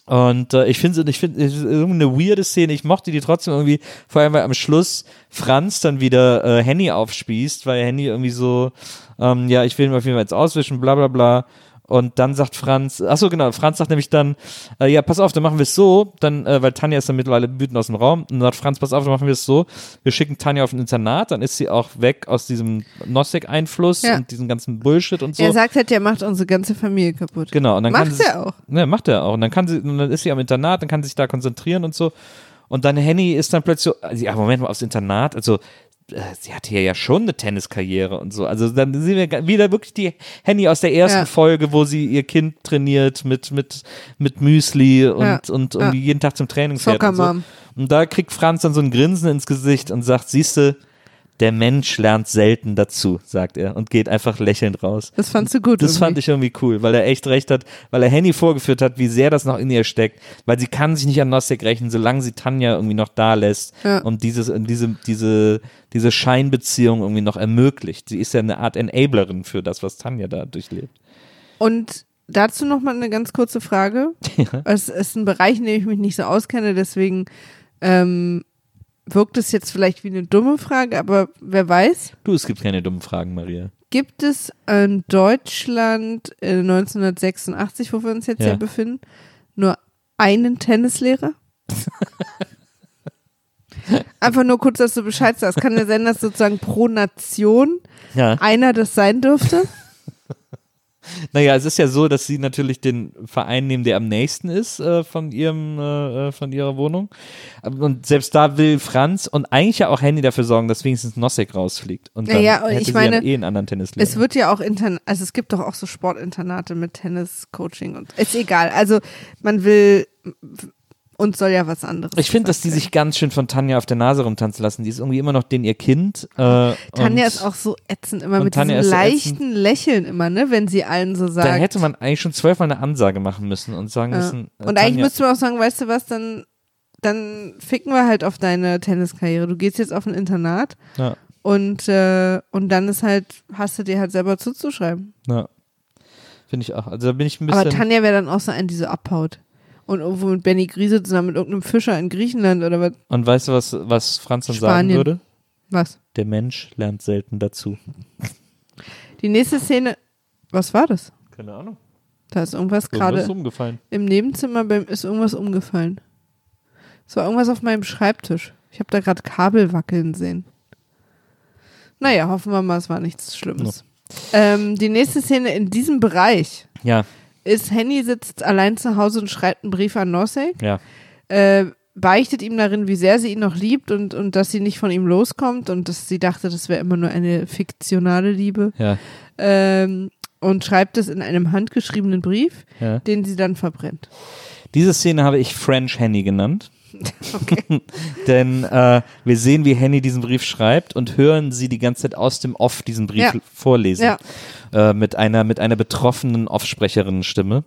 Speaker 1: und äh, ich finde ich finde es ist irgendwie eine weirde Szene. Ich mochte die trotzdem irgendwie, vor allem weil am Schluss Franz dann wieder äh, Henny aufspießt, weil Henny irgendwie so, ähm, ja, ich will ihn auf jeden Fall jetzt auswischen, bla bla bla. Und dann sagt Franz, ach so genau, Franz sagt nämlich dann, äh, ja, pass auf, dann machen wir es so, dann, äh, weil Tanja ist dann mittlerweile wütend aus dem Raum, und dann sagt Franz, pass auf, dann machen wir es so, wir schicken Tanja auf ein Internat, dann ist sie auch weg aus diesem Nosek-Einfluss
Speaker 2: Ja.
Speaker 1: und diesem ganzen Bullshit und so.
Speaker 2: Er sagt halt, der macht unsere ganze Familie kaputt.
Speaker 1: Genau, und dann
Speaker 2: Macht
Speaker 1: sie
Speaker 2: er auch.
Speaker 1: Ne, macht er auch. Und dann kann sie, und dann ist sie am Internat, dann kann sie sich da konzentrieren und so. Und dann Henny ist dann plötzlich so, ja, Moment mal, aufs Internat, also sie hatte ja, ja schon eine Tenniskarriere und so. Also dann sehen wir wieder wirklich die Henny aus der ersten
Speaker 2: Ja.
Speaker 1: Folge, wo sie ihr Kind trainiert mit, mit, mit Müsli und,
Speaker 2: Ja.
Speaker 1: und
Speaker 2: Ja.
Speaker 1: irgendwie jeden Tag zum Training fährt und so. Und da kriegt Franz dann so ein Grinsen ins Gesicht und sagt, siehste, der Mensch lernt selten dazu, sagt er und geht einfach lächelnd raus.
Speaker 2: Das fandst du gut.
Speaker 1: Das fand ich irgendwie cool, weil er echt recht hat, weil er Henny vorgeführt hat, wie sehr das noch in ihr steckt, weil sie kann sich nicht an Nosek rächen, solange sie Tanja irgendwie noch da lässt
Speaker 2: Ja.
Speaker 1: und dieses, und diese, diese, diese Scheinbeziehung irgendwie noch ermöglicht. Sie ist ja eine Art Enablerin für das, was Tanja da durchlebt.
Speaker 2: Und dazu noch mal eine ganz kurze Frage. [laughs] Es ist ein Bereich, in dem ich mich nicht so auskenne, deswegen ähm, wirkt es jetzt vielleicht wie eine dumme Frage, aber wer weiß.
Speaker 1: Du, es gibt keine dummen Fragen, Maria.
Speaker 2: Gibt es in Deutschland äh, 1986, wo wir uns jetzt
Speaker 1: Ja.
Speaker 2: hier befinden, nur einen Tennislehrer? [laughs] Einfach nur kurz, dass du Bescheid sagst. Kann ja sein, dass sozusagen pro Nation
Speaker 1: Ja.
Speaker 2: einer das sein dürfte?
Speaker 1: Naja, es ist ja so, dass sie natürlich den Verein nehmen, der am nächsten ist äh, von ihrem, äh, äh, von ihrer Wohnung. Und selbst da will Franz und eigentlich ja auch Henny dafür sorgen, dass wenigstens Nosek rausfliegt. Und dann
Speaker 2: Naja,
Speaker 1: hätte
Speaker 2: ich meine,
Speaker 1: eh einen anderen Tennislehrer.
Speaker 2: Es wird ja auch intern, also es gibt doch auch so Sportinternate mit Tennis-Coaching und ist egal. Also man will uns soll ja was anderes.
Speaker 1: Ich finde, dass die sich ganz schön von Tanja auf der Nase rumtanzen lassen. Die ist irgendwie immer noch den ihr Kind. Äh.
Speaker 2: Tanja
Speaker 1: und
Speaker 2: ist auch so ätzend immer
Speaker 1: und
Speaker 2: mit
Speaker 1: Tanja
Speaker 2: diesem
Speaker 1: so
Speaker 2: leichten Lächeln immer, ne, wenn sie allen so sagt.
Speaker 1: Da hätte man eigentlich schon zwölfmal eine Ansage machen müssen und sagen
Speaker 2: ja.
Speaker 1: müssen. äh,
Speaker 2: Und eigentlich
Speaker 1: Tanja,
Speaker 2: müsste man auch sagen, weißt du was, dann dann ficken wir halt auf deine Tenniskarriere. Du gehst jetzt auf ein Internat
Speaker 1: Ja,
Speaker 2: und äh, und dann ist halt hast du dir halt selber zuzuschreiben.
Speaker 1: ja. Finde ich auch. Also da bin ich ein bisschen.
Speaker 2: Aber Tanja wäre dann auch so ein, die so abhaut. Und irgendwo mit Benny Griese zusammen mit irgendeinem Fischer in Griechenland oder was?
Speaker 1: und weißt du, was, was Franz dann sagen
Speaker 2: Spanien.
Speaker 1: würde?
Speaker 2: Was?
Speaker 1: Der Mensch lernt selten dazu.
Speaker 2: Die nächste Szene, was war das?
Speaker 1: Keine Ahnung.
Speaker 2: Da ist irgendwas gerade
Speaker 1: ist umgefallen.
Speaker 2: im Nebenzimmer beim, ist irgendwas umgefallen. Es war irgendwas auf meinem Schreibtisch. Ich habe da gerade Kabel wackeln sehen. Naja, hoffen wir mal, es war nichts Schlimmes. Ähm, die nächste Szene in diesem Bereich
Speaker 1: Ja,
Speaker 2: ist, Henny sitzt allein zu Hause und schreibt einen Brief an Nosek,
Speaker 1: ja.
Speaker 2: äh, beichtet ihm darin, wie sehr sie ihn noch liebt und, und dass sie nicht von ihm loskommt und dass sie dachte, das wäre immer nur eine fiktionale Liebe.
Speaker 1: Ja,
Speaker 2: ähm, und schreibt es in einem handgeschriebenen Brief,
Speaker 1: ja.
Speaker 2: den sie dann verbrennt.
Speaker 1: Diese Szene habe ich French Henny genannt. [laughs] Denn äh, wir sehen, wie Henny diesen Brief schreibt und hören sie die ganze Zeit aus dem Off diesen Brief
Speaker 2: Ja.
Speaker 1: vorlesen.
Speaker 2: Ja.
Speaker 1: Äh, mit einer, mit einer betroffenen Offsprecherinnenstimme.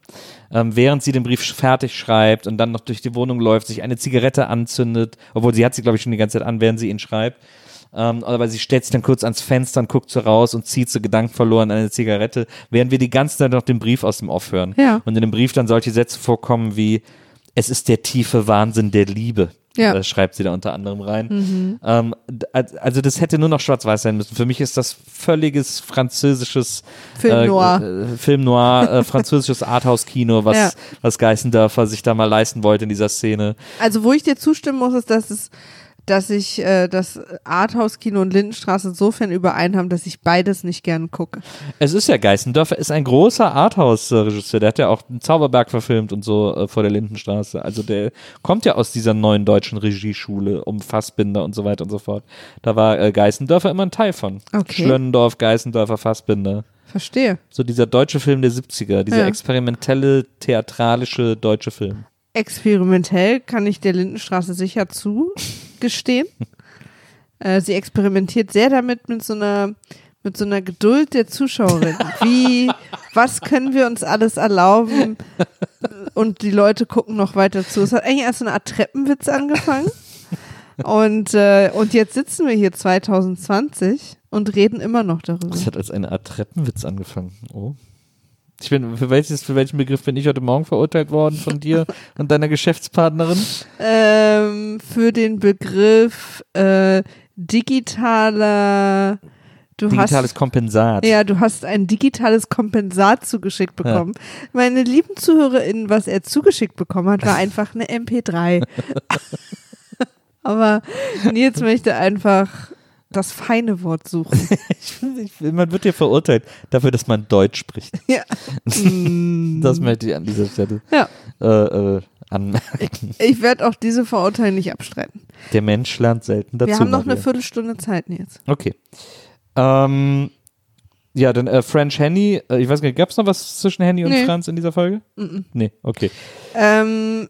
Speaker 1: Ähm, während sie den Brief fertig schreibt und dann noch durch die Wohnung läuft, sich eine Zigarette anzündet, obwohl sie hat sie, glaube ich, schon die ganze Zeit an, während sie ihn schreibt. Ähm, aber sie stellt sich dann kurz ans Fenster und guckt so raus und zieht so gedankenverloren eine Zigarette, während wir die ganze Zeit noch den Brief aus dem Off hören.
Speaker 2: Ja.
Speaker 1: Und in dem Brief dann solche Sätze vorkommen wie, es ist der tiefe Wahnsinn der Liebe.
Speaker 2: Ja.
Speaker 1: äh, schreibt sie da unter anderem rein. Ähm, d- also das hätte nur noch schwarz-weiß sein müssen. Für mich ist das völliges französisches
Speaker 2: Film noir.
Speaker 1: äh, äh, Film noir, äh, französisches Arthouse-Kino, was,
Speaker 2: Ja.
Speaker 1: was Geißendörfer sich da mal leisten wollte in dieser Szene.
Speaker 2: Also wo ich dir zustimmen muss, ist, dass es, dass ich äh, das Arthouse-Kino und Lindenstraße insofern überein haben, dass ich beides nicht gern gucke.
Speaker 1: Es ist ja Geißendörfer, ist ein großer Arthouse-Regisseur, der hat ja auch den Zauberberg verfilmt und so äh, vor der Lindenstraße. Also der kommt ja aus dieser neuen deutschen Regieschule um Fassbinder und so weiter und so fort. Da war äh, Geißendörfer immer ein Teil von.
Speaker 2: Okay.
Speaker 1: Schlöndorf, Geißendörfer, Fassbinder.
Speaker 2: Verstehe.
Speaker 1: So dieser deutsche Film der 70er, dieser
Speaker 2: Ja.
Speaker 1: experimentelle, theatralische deutsche Film.
Speaker 2: Experimentell kann ich der Lindenstraße sicher zugestehen. [laughs] äh, sie experimentiert sehr damit mit so einer mit so einer Geduld der Zuschauerin. Wie, was können wir uns alles erlauben? Und die Leute gucken noch weiter zu. Es hat eigentlich erst so eine Art Treppenwitz angefangen. Und, äh, und jetzt sitzen wir hier 2020 und reden immer noch darüber.
Speaker 1: Das hat als eine Art Treppenwitz angefangen. Oh. Ich bin, für, welches, für welchen Begriff bin ich heute Morgen verurteilt worden von dir und deiner Geschäftspartnerin?
Speaker 2: ähm, für den Begriff äh, digitaler. Du
Speaker 1: Digitales
Speaker 2: hast,
Speaker 1: Kompensat.
Speaker 2: ja, du hast ein digitales Kompensat zugeschickt bekommen. Meine lieben ZuhörerInnen, was er zugeschickt bekommen hat, war einfach eine MP3. [laughs] Aber Nils möchte einfach das feine Wort suchen. [laughs]
Speaker 1: Man wird hier verurteilt dafür, dass man Deutsch spricht.
Speaker 2: ja. [laughs]
Speaker 1: Das möchte ich an dieser Stelle
Speaker 2: ja.
Speaker 1: äh, äh, anmerken.
Speaker 2: Ich werde auch diese Verurteilung nicht abstreiten.
Speaker 1: Der Mensch lernt selten dazu.
Speaker 2: Wir haben noch eine
Speaker 1: Maria.
Speaker 2: Viertelstunde Zeit, Nils.
Speaker 1: Okay. Ähm, ja, dann äh, French Henny. Äh, ich weiß gar nicht, gab es noch was zwischen Henny und
Speaker 2: Nee.
Speaker 1: Franz in dieser Folge? Nee, okay.
Speaker 2: Ähm,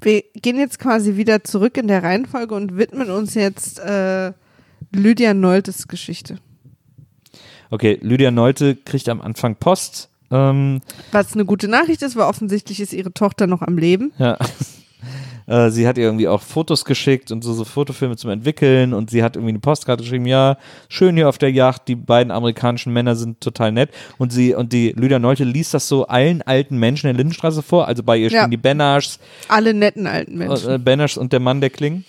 Speaker 2: wir gehen jetzt quasi wieder zurück in der Reihenfolge und widmen uns jetzt äh, Lydia Noltes Geschichte.
Speaker 1: Okay, Lydia Neute kriegt am Anfang Post. Ähm,
Speaker 2: Was eine gute Nachricht ist, weil offensichtlich ist ihre Tochter noch am Leben.
Speaker 1: Ja. [laughs] Äh, Sie hat ihr irgendwie auch Fotos geschickt und so, so Fotofilme zum Entwickeln und sie hat irgendwie eine Postkarte geschrieben, ja, schön hier auf der Yacht, die beiden amerikanischen Männer sind total nett und sie und die Lydia Neute liest das so allen alten Menschen in der Lindenstraße vor, also bei ihr stehen
Speaker 2: Ja.
Speaker 1: die Benners,
Speaker 2: Alle netten alten Menschen.
Speaker 1: äh, Benners und der Mann, der Kling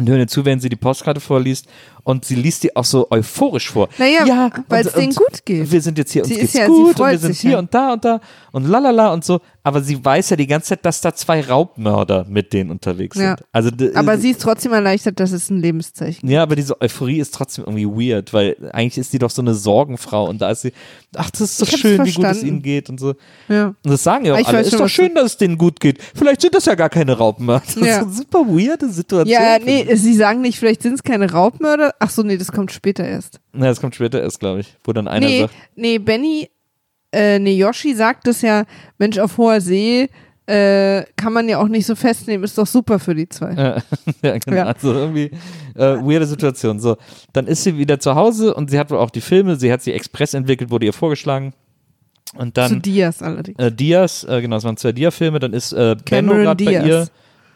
Speaker 1: und hören ihr zu, wenn sie die Postkarte vorliest und sie liest die auch so euphorisch vor.
Speaker 2: Naja,
Speaker 1: ja,
Speaker 2: weil es denen gut geht.
Speaker 1: Wir sind jetzt hier, uns
Speaker 2: Sie
Speaker 1: geht's
Speaker 2: ist ja- sie
Speaker 1: gut und wir sind hier
Speaker 2: ja.
Speaker 1: und da und da und lalala und so, aber sie weiß ja die ganze Zeit, dass da zwei Raubmörder mit denen unterwegs
Speaker 2: Ja.
Speaker 1: sind. Also
Speaker 2: Aber sie ist trotzdem erleichtert, dass es ein Lebenszeichen
Speaker 1: ja, aber diese Euphorie ist trotzdem irgendwie weird, weil eigentlich ist sie doch so eine Sorgenfrau und da ist sie, ach, das ist doch
Speaker 2: Ich
Speaker 1: schön, wie gut es ihnen geht und so.
Speaker 2: Ja.
Speaker 1: Und das sagen ja auch
Speaker 2: Ich
Speaker 1: alle. Ist
Speaker 2: schon,
Speaker 1: doch schön, dass es denen gut geht. Vielleicht sind das ja gar keine Raubmörder. Das ist eine super weirde Situation.
Speaker 2: Ja, nee, sie sagen nicht, vielleicht sind es keine Raubmörder. Ach so, nee, das kommt später erst.
Speaker 1: Na, das kommt später erst, glaube ich, wo dann einer
Speaker 2: nee,
Speaker 1: sagt,
Speaker 2: nee, Benny, äh, nee, Yoshi sagt es ja, Mensch, auf hoher See äh, kann man ja auch nicht so festnehmen, ist doch super für die zwei.
Speaker 1: Ja, [laughs] ja genau.
Speaker 2: Ja.
Speaker 1: Also irgendwie äh, weirde Situation. So, dann ist sie wieder zu Hause und sie hat wohl auch die Filme, sie hat sie express entwickelt, wurde ihr vorgeschlagen. Und
Speaker 2: Zu
Speaker 1: dann
Speaker 2: Diaz allerdings.
Speaker 1: äh, Diaz, äh, genau, es waren zwei Dia-Filme, dann ist äh, Benno gerade bei ihr.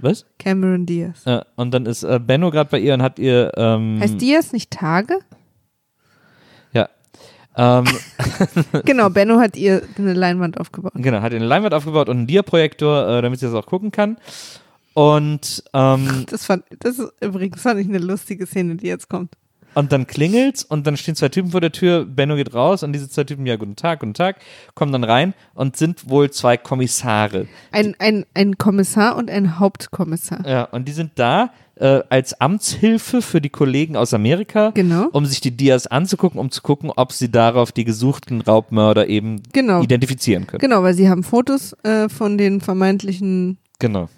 Speaker 1: Was?
Speaker 2: Cameron Diaz.
Speaker 1: Äh, und dann ist äh, Benno gerade bei ihr und hat ihr ähm,
Speaker 2: Heißt Diaz nicht Tage?
Speaker 1: ja. Ähm, [laughs]
Speaker 2: genau, Benno hat ihr eine Leinwand aufgebaut.
Speaker 1: genau, hat ihr eine Leinwand aufgebaut und einen Dia-Projektor, äh, damit sie das auch gucken kann. Und ähm,
Speaker 2: Das fand, das ist übrigens fand ich eine lustige Szene, die jetzt kommt.
Speaker 1: Und dann klingelt's und dann stehen zwei Typen vor der Tür. Benno geht raus und diese zwei Typen, ja, guten Tag, guten Tag, kommen dann rein und sind wohl zwei Kommissare.
Speaker 2: Ein, ein, ein Kommissar und ein Hauptkommissar.
Speaker 1: Ja, und die sind da äh, als Amtshilfe für die Kollegen aus Amerika,
Speaker 2: Genau.
Speaker 1: um sich die Dias anzugucken, um zu gucken, ob sie darauf die gesuchten Raubmörder eben
Speaker 2: Genau.
Speaker 1: identifizieren können.
Speaker 2: Genau, weil sie haben Fotos äh, von den vermeintlichen
Speaker 1: Genau.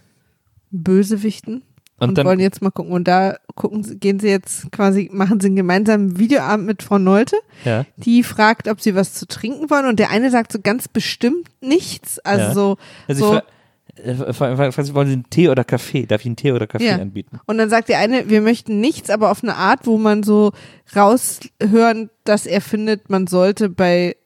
Speaker 2: Bösewichten und,
Speaker 1: Und dann-
Speaker 2: wollen jetzt mal gucken. Und da gucken sie, gehen sie jetzt quasi, machen sie einen gemeinsamen Videoabend mit Frau Neute.
Speaker 1: Ja.
Speaker 2: Die fragt, ob sie was zu trinken wollen. Und der eine sagt so ganz bestimmt nichts. Also
Speaker 1: Ja.
Speaker 2: so,
Speaker 1: Also
Speaker 2: so
Speaker 1: ich fra- äh, wollen Sie einen Tee oder Kaffee? Darf ich einen Tee oder Kaffee
Speaker 2: Ja.
Speaker 1: anbieten?
Speaker 2: Und dann sagt der eine, wir möchten nichts, aber auf eine Art, wo man so raushören, dass er findet, man sollte bei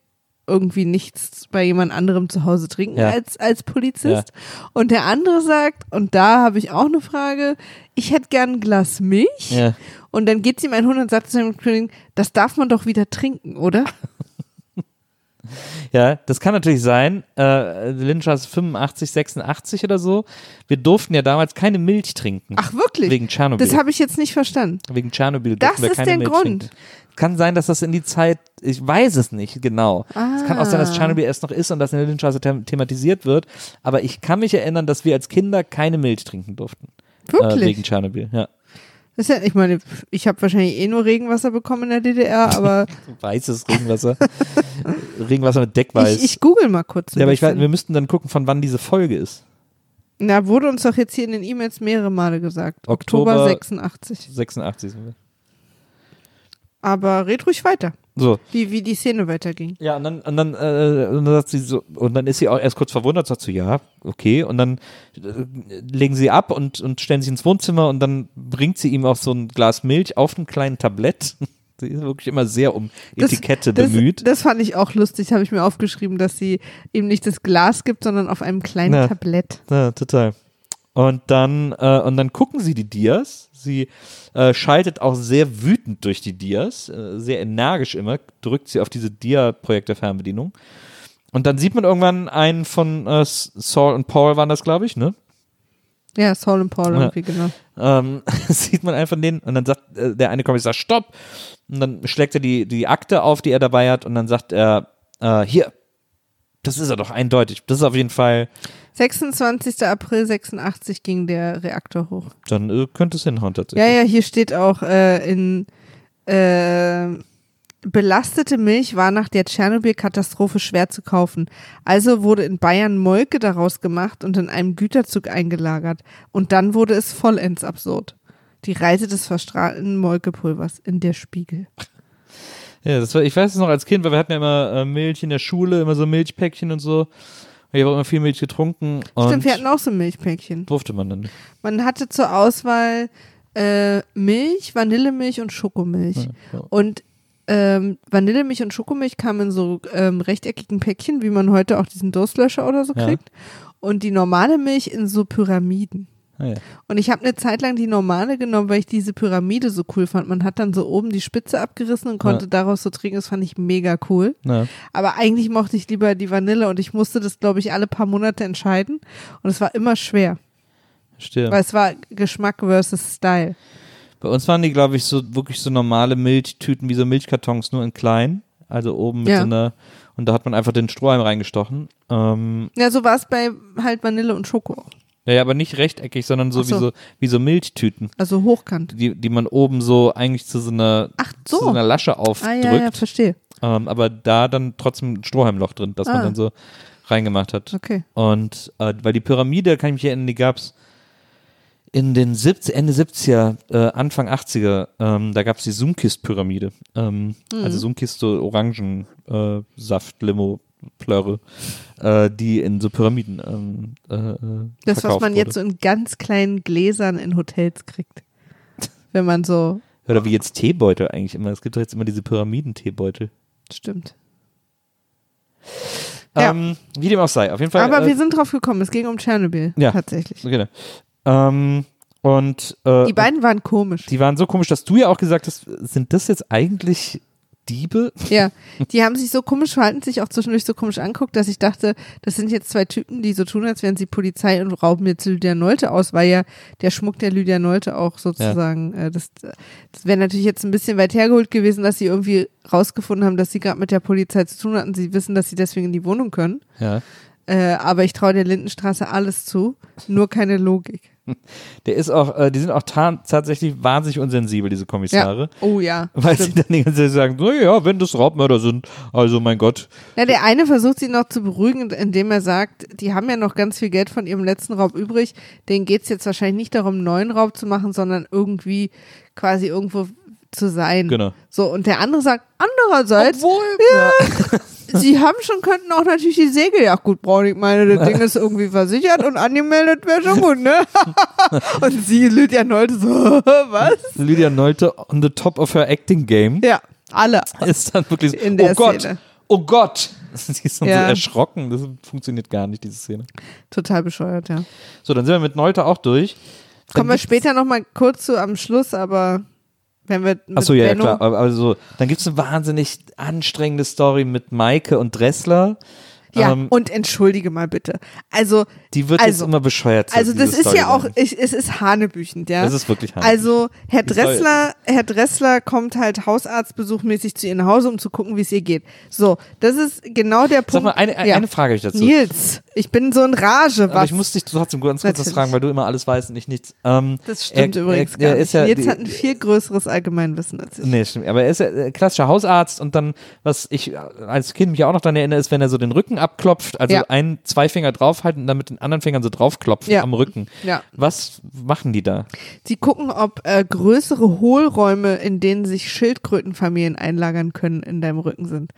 Speaker 2: irgendwie nichts bei jemand anderem zu Hause trinken
Speaker 1: Ja.
Speaker 2: als, als Polizist. Und der andere sagt, und da habe ich auch eine Frage, ich hätte gern ein Glas Milch.
Speaker 1: Ja.
Speaker 2: Und dann geht sie ihm ein Hund und sagt zu dem Kollegen, das darf man doch wieder trinken, oder? [laughs] [laughs]
Speaker 1: Ja, das kann natürlich sein. Äh, Lynchers 85, 86 oder so. Wir durften ja damals keine Milch trinken.
Speaker 2: Ach wirklich?
Speaker 1: Wegen Tschernobyl.
Speaker 2: Das habe ich jetzt nicht verstanden.
Speaker 1: Wegen Tschernobyl
Speaker 2: Das
Speaker 1: durften wir
Speaker 2: ist der Grund.
Speaker 1: trinken. Kann sein, dass das in die Zeit, ich weiß es nicht genau. Es kann auch sein, dass
Speaker 2: Ah.
Speaker 1: Tschernobyl erst noch ist und dass in der Lynchstraße them thematisiert wird. Aber ich kann mich erinnern, dass wir als Kinder keine Milch trinken durften. Äh,
Speaker 2: Wirklich?
Speaker 1: wegen Tschernobyl, ja.
Speaker 2: Das ist ja, ich meine, ich habe wahrscheinlich eh nur Regenwasser bekommen in der DDR, aber [laughs]
Speaker 1: Weißes Regenwasser. [laughs] Regenwasser mit Deckweiß.
Speaker 2: ich, ich google mal kurz.
Speaker 1: ja, aber ich weiß, wir müssten dann gucken, von wann diese Folge ist.
Speaker 2: Na, wurde uns doch jetzt hier in den E-Mails mehrere Male gesagt.
Speaker 1: Oktober-
Speaker 2: Oktober 86.
Speaker 1: 86 sind wir.
Speaker 2: Aber red ruhig weiter,
Speaker 1: So,
Speaker 2: wie, wie die Szene weiterging.
Speaker 1: Ja, und dann, und dann, äh, und dann sagt sie so, und dann ist sie auch erst kurz verwundert, sagt so, ja, okay, und dann äh, legen sie ab und, und stellen sich ins Wohnzimmer und dann bringt sie ihm auch so ein Glas Milch auf einem kleinen Tablett. [laughs] Sie ist wirklich immer sehr um
Speaker 2: Das-
Speaker 1: Etikette
Speaker 2: das,
Speaker 1: bemüht.
Speaker 2: Das fand ich auch lustig, habe ich mir aufgeschrieben, dass sie ihm nicht das Glas gibt, sondern auf einem kleinen
Speaker 1: Ja.
Speaker 2: Tablett.
Speaker 1: Ja, total. Und dann, äh, und dann gucken sie die Dias. Sie äh, schaltet auch sehr wütend durch die Dias, äh, sehr energisch immer, drückt sie auf diese Dia-Projektor-Fernbedienung. Und dann sieht man irgendwann einen von äh, Saul und Paul, waren das, glaube ich, ne?
Speaker 2: Ja, Saul und Paul
Speaker 1: Ja.
Speaker 2: irgendwie, genau.
Speaker 1: ähm, [laughs] sieht man einfach den und dann sagt äh, der eine Kommissar Stopp und dann schlägt er die, die Akte auf, die er dabei hat und dann sagt er, äh, hier, das ist er doch eindeutig, das ist auf jeden Fall,
Speaker 2: 26. April 86 ging der Reaktor hoch.
Speaker 1: dann äh, könnte es hinhauen tatsächlich.
Speaker 2: Ja, ja, hier steht auch äh, in äh, belastete Milch war nach der Tschernobyl-Katastrophe schwer zu kaufen. Also wurde in Bayern Molke daraus gemacht und in einem Güterzug eingelagert. Und dann wurde es vollends absurd. Die Reise des verstrahlten Molkepulvers in der Spiegel.
Speaker 1: Ja, das war, ich weiß es noch als Kind, weil wir hatten ja immer äh, Milch in der Schule, immer so Milchpäckchen und so. Ich habe auch immer viel Milch getrunken
Speaker 2: Stimmt, wir hatten auch so Milchpäckchen.
Speaker 1: durfte man dann nicht.
Speaker 2: Man hatte zur Auswahl äh, Milch, Vanillemilch und Schokomilch.
Speaker 1: ja.
Speaker 2: Und ähm, Vanillemilch und Schokomilch kamen in so ähm, rechteckigen Päckchen, wie man heute auch diesen Durstlöscher oder so
Speaker 1: Ja.
Speaker 2: kriegt. Und die normale Milch in so Pyramiden.
Speaker 1: Ah, ja.
Speaker 2: Und ich habe eine Zeit lang die normale genommen, weil ich diese Pyramide so cool fand. Man hat dann so oben die Spitze abgerissen und konnte
Speaker 1: Ja.
Speaker 2: daraus so trinken. Das fand ich mega cool.
Speaker 1: Na,
Speaker 2: Aber eigentlich mochte ich lieber die Vanille und ich musste das, glaube ich, alle paar Monate entscheiden. Und es war immer schwer,
Speaker 1: stimmt.
Speaker 2: weil es war Geschmack versus Style.
Speaker 1: Bei uns waren die, glaube ich, so wirklich so normale Milchtüten wie so Milchkartons, nur in klein. Also oben mit
Speaker 2: Ja.
Speaker 1: so einer, und da hat man einfach den Strohhalm reingestochen. Ähm,
Speaker 2: Ja, so war es bei halt Vanille und Schoko auch.
Speaker 1: ja, ja, aber nicht rechteckig, sondern so,
Speaker 2: so.
Speaker 1: Wie, so wie so Milchtüten,
Speaker 2: Also hochkant.
Speaker 1: die, die man oben so eigentlich zu so einer,
Speaker 2: Ach
Speaker 1: zu
Speaker 2: so.
Speaker 1: so einer Lasche
Speaker 2: Ah,
Speaker 1: aufdrückt.
Speaker 2: ja, ja, verstehe.
Speaker 1: ähm, aber da dann trotzdem ein Strohhalmloch drin, das man
Speaker 2: Ah.
Speaker 1: dann so reingemacht hat.
Speaker 2: Okay.
Speaker 1: Und äh, weil die Pyramide, kann ich mich erinnern, die gab's in den 70, Ende 70er, äh, Anfang 80er, ähm, da gab's die Zoomkist-Pyramide. Ähm,
Speaker 2: Mhm.
Speaker 1: Also Zoomkist, so Orangensaft, äh, Plörre, äh, die in so Pyramiden ähm, äh, äh,
Speaker 2: Das, was man jetzt so
Speaker 1: wurde.
Speaker 2: in ganz kleinen Gläsern in Hotels kriegt. [laughs] Wenn man so,
Speaker 1: Oder wie jetzt Teebeutel eigentlich immer. Es gibt doch jetzt immer diese Pyramiden-Teebeutel.
Speaker 2: stimmt. Ja.
Speaker 1: Ähm, wie dem auch sei. Auf jeden Fall.
Speaker 2: Aber
Speaker 1: äh,
Speaker 2: wir sind drauf gekommen, es ging um Tschernobyl.
Speaker 1: Ja.
Speaker 2: Tatsächlich.
Speaker 1: Genau. Ähm, und äh,
Speaker 2: Die beiden waren komisch.
Speaker 1: die waren so komisch, dass du ja auch gesagt hast, sind das jetzt eigentlich Diebe?
Speaker 2: Ja, die haben sich so komisch verhalten, sich auch zwischendurch so komisch anguckt, dass ich dachte, das sind jetzt zwei Typen, die so tun, als wären sie Polizei und rauben jetzt Lydia Nolte aus, weil ja der Schmuck der Lydia Nolte auch sozusagen, äh, das, das wäre natürlich jetzt ein bisschen weit hergeholt gewesen, dass sie irgendwie rausgefunden haben, dass sie gerade mit der Polizei zu tun hatten. Sie wissen, dass sie deswegen in die Wohnung können.
Speaker 1: Ja.
Speaker 2: Äh, aber ich traue der Lindenstraße alles zu, nur keine Logik. [laughs]
Speaker 1: Der ist auch, äh, die sind auch ta tatsächlich wahnsinnig unsensibel, diese Kommissare.
Speaker 2: Oh ja. [laughs]
Speaker 1: Weil
Speaker 2: stimmt.
Speaker 1: sie dann die ganze Zeit sagen, so, ja, wenn das Raubmörder sind, also mein Gott.
Speaker 2: Ja, der eine versucht sie noch zu beruhigen, indem er sagt, die haben ja noch ganz viel Geld von ihrem letzten Raub übrig. Denen geht's jetzt wahrscheinlich nicht darum, einen neuen Raub zu machen, sondern irgendwie quasi irgendwo zu sein.
Speaker 1: Genau.
Speaker 2: So, und der andere sagt, andererseits,
Speaker 1: Obwohl, ja. [laughs]
Speaker 2: sie haben schon, könnten auch natürlich die Segeljacht gut brauchen. Ich meine, das Ding ist irgendwie versichert und angemeldet wäre schon gut, ne? [laughs] und sie, Lydia Nolte, so, [laughs] was?
Speaker 1: Lydia Nolte on the top of her acting game
Speaker 2: Ja, alle.
Speaker 1: ist dann wirklich so,
Speaker 2: In der
Speaker 1: oh Gott,
Speaker 2: Szene.
Speaker 1: oh Gott. Sie ist dann
Speaker 2: Ja.
Speaker 1: so erschrocken, das funktioniert gar nicht, diese Szene.
Speaker 2: Total bescheuert, ja.
Speaker 1: So, dann sind wir mit Neute auch durch.
Speaker 2: Kommen wir später nochmal kurz zu am Schluss, aber Wenn wir
Speaker 1: Achso, ja,
Speaker 2: Benno-
Speaker 1: klar. Aber, aber so, dann gibt es eine wahnsinnig anstrengende Story mit Maike und Dressler.
Speaker 2: Ja,
Speaker 1: Ähm,
Speaker 2: und entschuldige mal bitte. Also,
Speaker 1: die wird
Speaker 2: also,
Speaker 1: jetzt immer bescheuert.
Speaker 2: also das ist ja auch, ich, es ist hanebüchend, ja.
Speaker 1: Das ist wirklich hanebüchend.
Speaker 2: Also Herr Dressler, Herr Dressler kommt halt Hausarztbesuchmäßig zu ihr nach Hause, um zu gucken, wie es ihr geht. So, das ist genau der Punkt.
Speaker 1: Sag mal, eine,
Speaker 2: ja.
Speaker 1: eine Frage ich dazu.
Speaker 2: Nils, ich bin so in Rage,
Speaker 1: Aber
Speaker 2: was?
Speaker 1: ich muss dich trotzdem ganz kurz was fragen, weil du immer alles weißt und ich nichts. Ähm,
Speaker 2: das stimmt
Speaker 1: er,
Speaker 2: übrigens
Speaker 1: er,
Speaker 2: gar
Speaker 1: er
Speaker 2: nicht.
Speaker 1: ist ja,
Speaker 2: Nils hat ein viel größeres Allgemeinwissen als ich.
Speaker 1: Nee, stimmt. Aber er ist ja klassischer Hausarzt und dann, was ich als Kind mich auch noch daran erinnere, ist, wenn er so den Rücken abklopft, also
Speaker 2: Ja.
Speaker 1: ein, zwei Finger draufhalten und dann mit den anderen Fingern so draufklopft
Speaker 2: Ja.
Speaker 1: am Rücken.
Speaker 2: Ja.
Speaker 1: Was machen die da?
Speaker 2: Sie gucken, ob äh, größere Hohlräume, in denen sich Schildkrötenfamilien einlagern können, in deinem Rücken sind.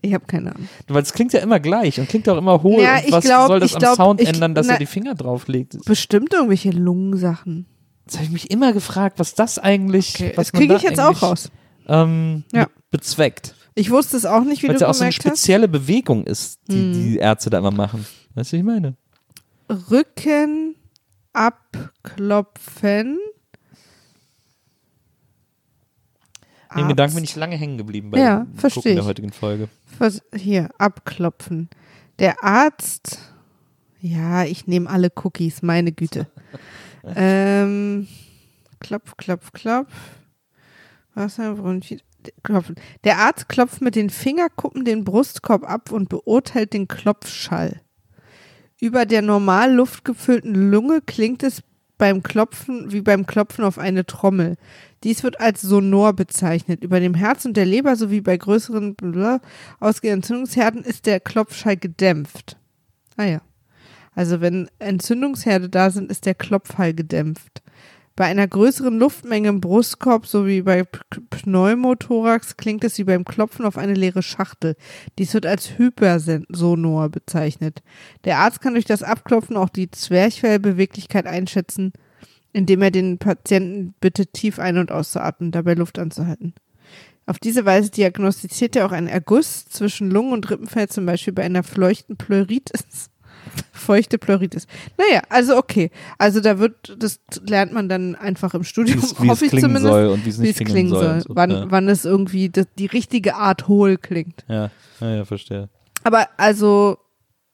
Speaker 2: Ich habe keine Ahnung.
Speaker 1: Weil es klingt ja immer gleich und klingt auch immer hohl.
Speaker 2: Ja,
Speaker 1: was
Speaker 2: glaub-
Speaker 1: soll das am
Speaker 2: glaub,
Speaker 1: Sound
Speaker 2: ich-
Speaker 1: ändern, dass
Speaker 2: na-
Speaker 1: er die Finger drauflegt?
Speaker 2: Bestimmt irgendwelche Lungensachen.
Speaker 1: Das habe ich mich immer gefragt, was das eigentlich,
Speaker 2: Okay,
Speaker 1: was
Speaker 2: das kriege ich jetzt auch raus.
Speaker 1: Ähm,
Speaker 2: Ja.
Speaker 1: bezweckt.
Speaker 2: Ich wusste es auch nicht, wie
Speaker 1: Weil es
Speaker 2: du
Speaker 1: ja auch so eine
Speaker 2: gemerkt hast.
Speaker 1: spezielle Bewegung ist, die
Speaker 2: Hm.
Speaker 1: die Ärzte da immer machen. Weißt du, wie ich meine?
Speaker 2: Rücken abklopfen.
Speaker 1: Den
Speaker 2: Arzt.
Speaker 1: Gedanken bin ich lange hängen geblieben bei
Speaker 2: Ja,
Speaker 1: dem Gucken der
Speaker 2: ich.
Speaker 1: heutigen Folge.
Speaker 2: Was, hier, abklopfen. Der Arzt. Ja, ich nehme alle Cookies, meine Güte. [laughs] ähm, klopf, klopf, klopf. Wasser, Bronchit. Klopfen. Der Arzt klopft mit den Fingerkuppen den Brustkorb ab und beurteilt den Klopfschall. Über der normal luftgefüllten Lunge klingt es beim Klopfen wie beim Klopfen auf eine Trommel. Dies wird als Sonor bezeichnet. Über dem Herz und der Leber sowie bei größeren ausgehenden Entzündungsherden ist der Klopfschall gedämpft. Ah ja. Also wenn Entzündungsherde da sind, ist der Klopfhall gedämpft. Bei einer größeren Luftmenge im Brustkorb sowie bei Pneumothorax klingt es wie beim Klopfen auf eine leere Schachtel. Dies wird als Hypersonor bezeichnet. Der Arzt kann durch das Abklopfen auch die Zwerchfellbeweglichkeit einschätzen, indem er den Patienten bittet, tief ein- und auszuatmen, dabei Luft anzuhalten. Auf diese Weise diagnostiziert er auch einen Erguss zwischen Lungen- und Rippenfell, zum Beispiel bei einer feuchten Pleuritis. Feuchte Pleuritis. Naja, also okay. Also da wird, das lernt man dann einfach im Studium,
Speaker 1: Wie
Speaker 2: hoffe ich zumindest,
Speaker 1: soll und wie es
Speaker 2: wie
Speaker 1: nicht
Speaker 2: es klingen soll.
Speaker 1: und So.
Speaker 2: Wann,
Speaker 1: ja.
Speaker 2: wann es irgendwie das, die richtige Art hohl klingt.
Speaker 1: Ja. ja, ja, verstehe.
Speaker 2: Aber also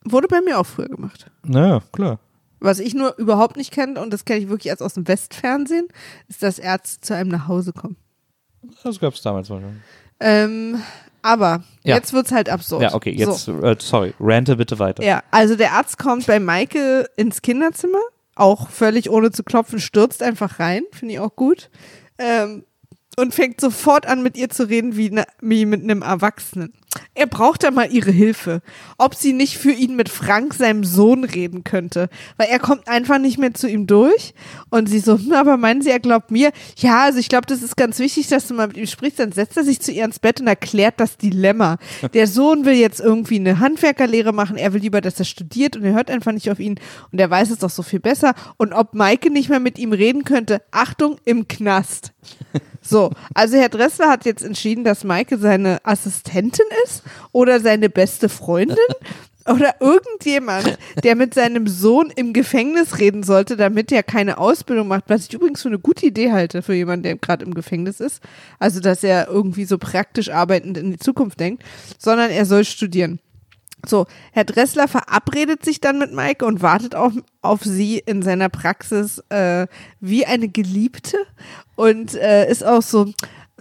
Speaker 2: wurde bei mir auch früher gemacht.
Speaker 1: Naja, klar.
Speaker 2: Was ich nur überhaupt nicht kenne, und das kenne ich wirklich erst aus dem Westfernsehen, ist, dass Ärzte zu einem nach Hause kommen.
Speaker 1: Das gab es damals wahrscheinlich.
Speaker 2: Ähm, aber
Speaker 1: Ja.
Speaker 2: jetzt wird's halt absurd.
Speaker 1: Ja, okay, jetzt,
Speaker 2: So.
Speaker 1: äh, sorry, rante bitte weiter.
Speaker 2: Ja, also der Arzt kommt bei Maike ins Kinderzimmer, auch völlig ohne zu klopfen, stürzt einfach rein, finde ich auch gut. Ähm, und fängt sofort an, mit ihr zu reden wie, ne, wie mit einem Erwachsenen. Er braucht da mal ihre Hilfe. Ob sie nicht für ihn mit Frank, seinem Sohn, reden könnte. Weil er kommt einfach nicht mehr zu ihm durch. Und sie so, hm, aber meinen Sie, er glaubt mir? Ja, also ich glaube, das ist ganz wichtig, dass du mal mit ihm sprichst. Dann setzt er sich zu ihr ins Bett und erklärt das Dilemma. Der Sohn will jetzt irgendwie eine Handwerkerlehre machen. Er will lieber, dass er studiert und er hört einfach nicht auf ihn. Und er weiß es doch so viel besser. Und ob Maike nicht mehr mit ihm reden könnte, Achtung, im Knast. So, also Herr Dressler hat jetzt entschieden, dass Maike seine Assistentin ist oder seine beste Freundin [laughs] oder irgendjemand, der mit seinem Sohn im Gefängnis reden sollte, damit er keine Ausbildung macht, was ich übrigens für eine gute Idee halte für jemanden, der gerade im Gefängnis ist. Also, dass er irgendwie so praktisch arbeitend in die Zukunft denkt, sondern er soll studieren. So, Herr Dressler verabredet sich dann mit Maike und wartet auf, auf sie in seiner Praxis äh, wie eine Geliebte. Und äh, ist auch so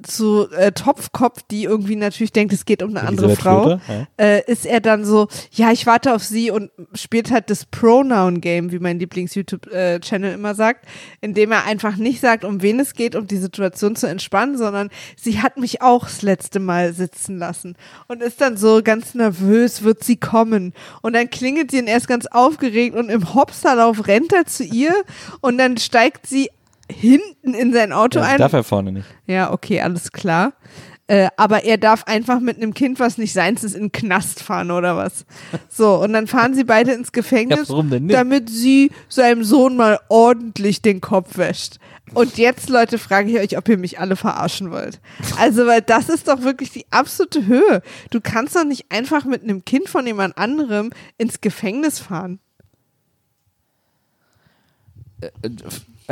Speaker 2: zu äh, Topfkopf, die irgendwie natürlich denkt, es geht um eine andere
Speaker 1: Elisabeth
Speaker 2: Frau,
Speaker 1: Schröder,
Speaker 2: äh, ist er dann so, ja, ich warte auf sie und spielt halt das Pronoun-Game, wie mein Lieblings-YouTube-Channel immer sagt, indem er einfach nicht sagt, um wen es geht, um die Situation zu entspannen, sondern sie hat mich auch das letzte Mal sitzen lassen und ist dann so ganz nervös, wird sie kommen. Und dann klingelt sie und er ist ganz aufgeregt und im Hopserlauf rennt er zu ihr und dann steigt sie hinten in sein Auto
Speaker 1: Ja,
Speaker 2: ein.
Speaker 1: darf er vorne nicht.
Speaker 2: Ja, okay, alles klar. Äh, aber er darf einfach mit einem Kind, was nicht seins ist, in den Knast fahren oder was. So, und dann fahren sie beide ins Gefängnis,
Speaker 1: Ja, warum denn nicht?
Speaker 2: damit sie seinem Sohn mal ordentlich den Kopf wäscht. Und jetzt, Leute, frage ich euch, ob ihr mich alle verarschen wollt. Also, weil das ist doch wirklich die absolute Höhe. Du kannst doch nicht einfach mit einem Kind von jemand anderem ins Gefängnis fahren.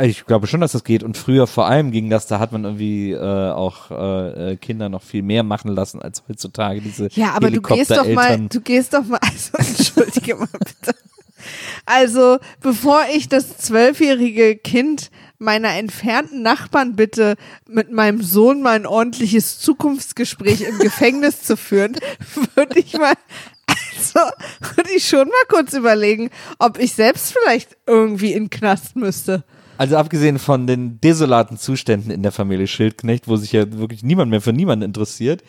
Speaker 1: Ich glaube schon, dass das geht. Und früher vor allem ging das, da hat man irgendwie äh, auch äh, äh, Kinder noch viel mehr machen lassen als heutzutage. Diese
Speaker 2: Ja, aber du gehst doch mal, du gehst doch mal, [laughs] also entschuldige mal bitte. Also, bevor ich das zwölfjährige Kind meiner entfernten Nachbarn bitte, mit meinem Sohn mal ein ordentliches Zukunftsgespräch im Gefängnis zu führen, würde ich mal, also, würde ich schon mal kurz überlegen, ob ich selbst vielleicht irgendwie in Knast müsste.
Speaker 1: Also abgesehen von den desolaten Zuständen in der Familie Schildknecht, wo sich ja wirklich niemand mehr für niemanden interessiert,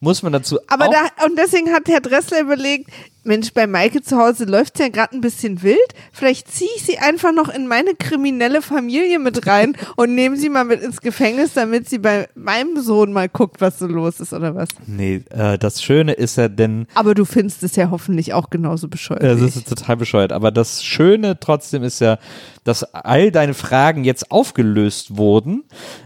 Speaker 1: muss man dazu
Speaker 2: Aber
Speaker 1: auch
Speaker 2: da, und deswegen hat Herr Dressler überlegt, Mensch, bei Maike zu Hause läuft es ja gerade ein bisschen wild. Vielleicht ziehe ich sie einfach noch in meine kriminelle Familie mit rein [laughs] und nehme sie mal mit ins Gefängnis, damit sie bei meinem Sohn mal guckt, was so los ist oder was.
Speaker 1: Nee, äh, das Schöne ist ja denn,
Speaker 2: Aber du findest es ja hoffentlich auch genauso bescheuert.
Speaker 1: Das
Speaker 2: ich.
Speaker 1: ist total bescheuert. Aber das Schöne trotzdem ist ja, dass all deine Fragen jetzt aufgelöst wurden.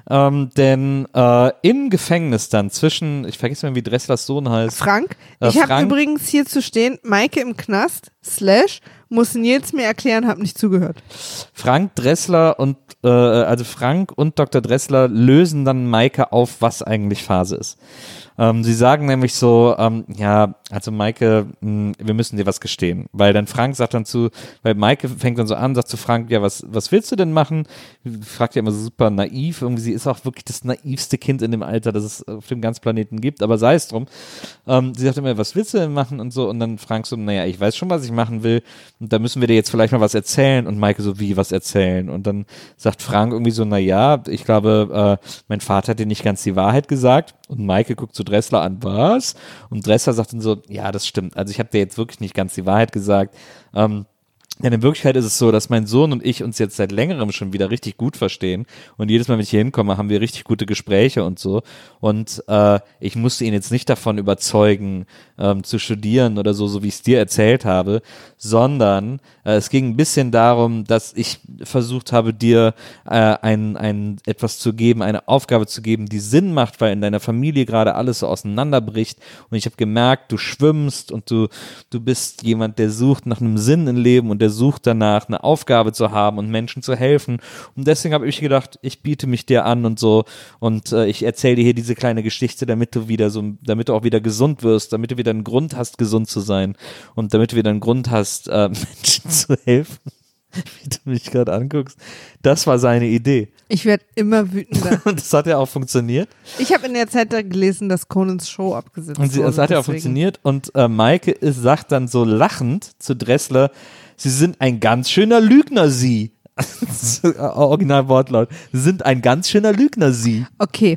Speaker 1: Ähm, denn äh, im Gefängnis dann zwischen, ich vergesse mal, wie Dresslers Sohn heißt.
Speaker 2: Frank,
Speaker 1: Äh,
Speaker 2: ich habe übrigens hier zu stehen, Maike im Knast, slash, muss Nils mir erklären, hab nicht zugehört.
Speaker 1: Frank Dressler und äh, also Frank und Dr. Dressler lösen dann Maike auf, was eigentlich Phase ist. Ähm, sie sagen nämlich so, ähm, ja, also Maike, mh, wir müssen dir was gestehen. Weil dann Frank sagt dann zu, weil Maike fängt dann so an, sagt zu Frank, ja, was, was willst du denn machen? Fragt ja immer so super naiv. Irgendwie, sie ist auch wirklich das naivste Kind in dem Alter, das es auf dem ganzen Planeten gibt, aber sei es drum. Ähm, sie sagt immer, was willst du denn machen und so. Und dann Frank so, naja, ich weiß schon, was ich machen will. Und da müssen wir dir jetzt vielleicht mal was erzählen. Und Maike so, wie was erzählen? Und dann sagt Frank irgendwie so, naja, ich glaube, äh, mein Vater hat dir nicht ganz die Wahrheit gesagt. Und Maike guckt Dressler an, was? Und Dressler sagt dann so, ja, das stimmt. Also ich habe dir jetzt wirklich nicht ganz die Wahrheit gesagt. Ähm, denn in Wirklichkeit ist es so, dass mein Sohn und ich uns jetzt seit längerem schon wieder richtig gut verstehen. Und jedes Mal, wenn ich hier hinkomme, haben wir richtig gute Gespräche und so. Und äh, ich musste ihn jetzt nicht davon überzeugen, ähm, zu studieren oder so, so wie ich es dir erzählt habe, sondern äh, es ging ein bisschen darum, dass ich versucht habe, dir äh, ein, ein etwas zu geben, eine Aufgabe zu geben, die Sinn macht, weil in deiner Familie gerade alles so auseinanderbricht. Und ich habe gemerkt, du schwimmst und du, du bist jemand, der sucht nach einem Sinn im Leben und der sucht danach, eine Aufgabe zu haben und Menschen zu helfen. Und deswegen habe ich gedacht, ich biete mich dir an und so und äh, ich erzähle dir hier diese kleine Geschichte, damit du wieder so, damit du auch wieder gesund wirst, damit du wieder einen Grund hast, gesund zu sein und damit du wieder einen Grund hast, äh, [laughs] Menschen zu helfen. [laughs] Wie du mich gerade anguckst. Das war seine Idee.
Speaker 2: Ich werde immer wütender. [laughs]
Speaker 1: Und das hat ja auch funktioniert.
Speaker 2: Ich habe in der Zeit da gelesen, dass Conans Show abgesetzt
Speaker 1: Und sie,
Speaker 2: wurde.
Speaker 1: das hat ja auch funktioniert. Und äh, Maike ist, sagt dann so lachend zu Dressler, sie sind ein ganz schöner Lügner, sie. [laughs] Original Wortlaut. Sie sind ein ganz schöner Lügner, sie.
Speaker 2: Okay.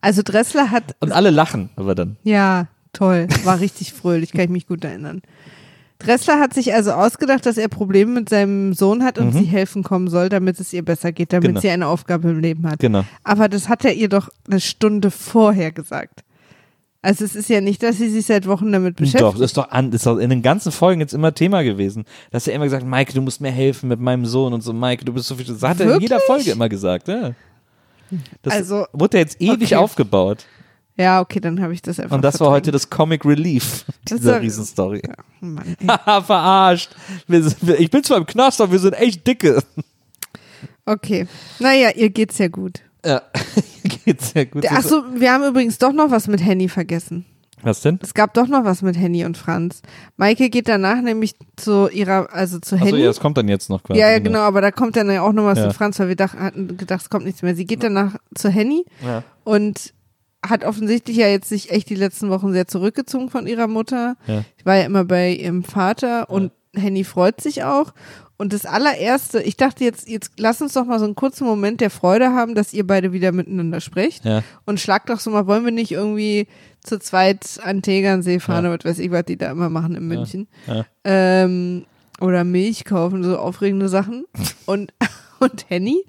Speaker 2: Also Dressler hat,
Speaker 1: Und alle lachen aber dann.
Speaker 2: ja, toll, war richtig fröhlich, kann ich mich gut erinnern. Dressler hat sich also ausgedacht, dass er Probleme mit seinem Sohn hat und sie helfen kommen soll, damit es ihr besser geht, damit
Speaker 1: Mhm. Genau.
Speaker 2: sie eine Aufgabe im Leben hat.
Speaker 1: Genau.
Speaker 2: Aber das hat er ihr doch eine Stunde vorher gesagt. Also es ist ja nicht, dass sie sich seit Wochen damit beschäftigt.
Speaker 1: Doch, das ist doch, an, das ist doch in den ganzen Folgen jetzt immer Thema gewesen. Da hast du immer gesagt, Maike, du musst mir helfen mit meinem Sohn und so, Maike, du bist so viel. Das hat er in jeder
Speaker 2: Wirklich?
Speaker 1: Folge immer gesagt, ja. Das
Speaker 2: Also,
Speaker 1: wurde jetzt ewig
Speaker 2: okay.
Speaker 1: aufgebaut.
Speaker 2: Ja, okay, dann habe ich das einfach
Speaker 1: Und das war heute
Speaker 2: verdrängt.
Speaker 1: das Comic Relief
Speaker 2: Das
Speaker 1: dieser
Speaker 2: war-
Speaker 1: Riesenstory.
Speaker 2: Mann, ey.
Speaker 1: Haha, [laughs] verarscht. Sind, ich bin zwar im Knast, aber wir sind echt dicke.
Speaker 2: Okay. Naja, ihr geht's ja gut.
Speaker 1: Ja, [laughs] geht's sehr gut.
Speaker 2: Achso, wir haben übrigens doch noch was mit Henny vergessen.
Speaker 1: Was denn?
Speaker 2: Es gab doch noch was mit Henny und Franz. Maike geht danach nämlich zu ihrer, also zu
Speaker 1: Achso,
Speaker 2: Henny.
Speaker 1: ja, das kommt dann jetzt noch quasi.
Speaker 2: ja, ja, genau, aber da kommt dann ja auch noch was
Speaker 1: Ja.
Speaker 2: mit Franz, weil wir dach, hatten gedacht, es kommt nichts mehr. Sie geht danach zu Henny
Speaker 1: Ja.
Speaker 2: und hat offensichtlich ja jetzt sich echt die letzten Wochen sehr zurückgezogen von ihrer Mutter.
Speaker 1: Ja.
Speaker 2: Ich war ja immer bei ihrem Vater und Henny freut sich auch. Und das allererste, ich dachte jetzt, jetzt lass uns doch mal so einen kurzen Moment der Freude haben, dass ihr beide wieder miteinander sprecht.
Speaker 1: Ja.
Speaker 2: Und schlag doch so mal, wollen wir nicht irgendwie zu zweit an Tegernsee fahren
Speaker 1: Ja.
Speaker 2: oder was weiß ich, was die da immer machen in München.
Speaker 1: Ja.
Speaker 2: Ähm, oder Milch kaufen, so aufregende Sachen. [laughs] Und, und Henny,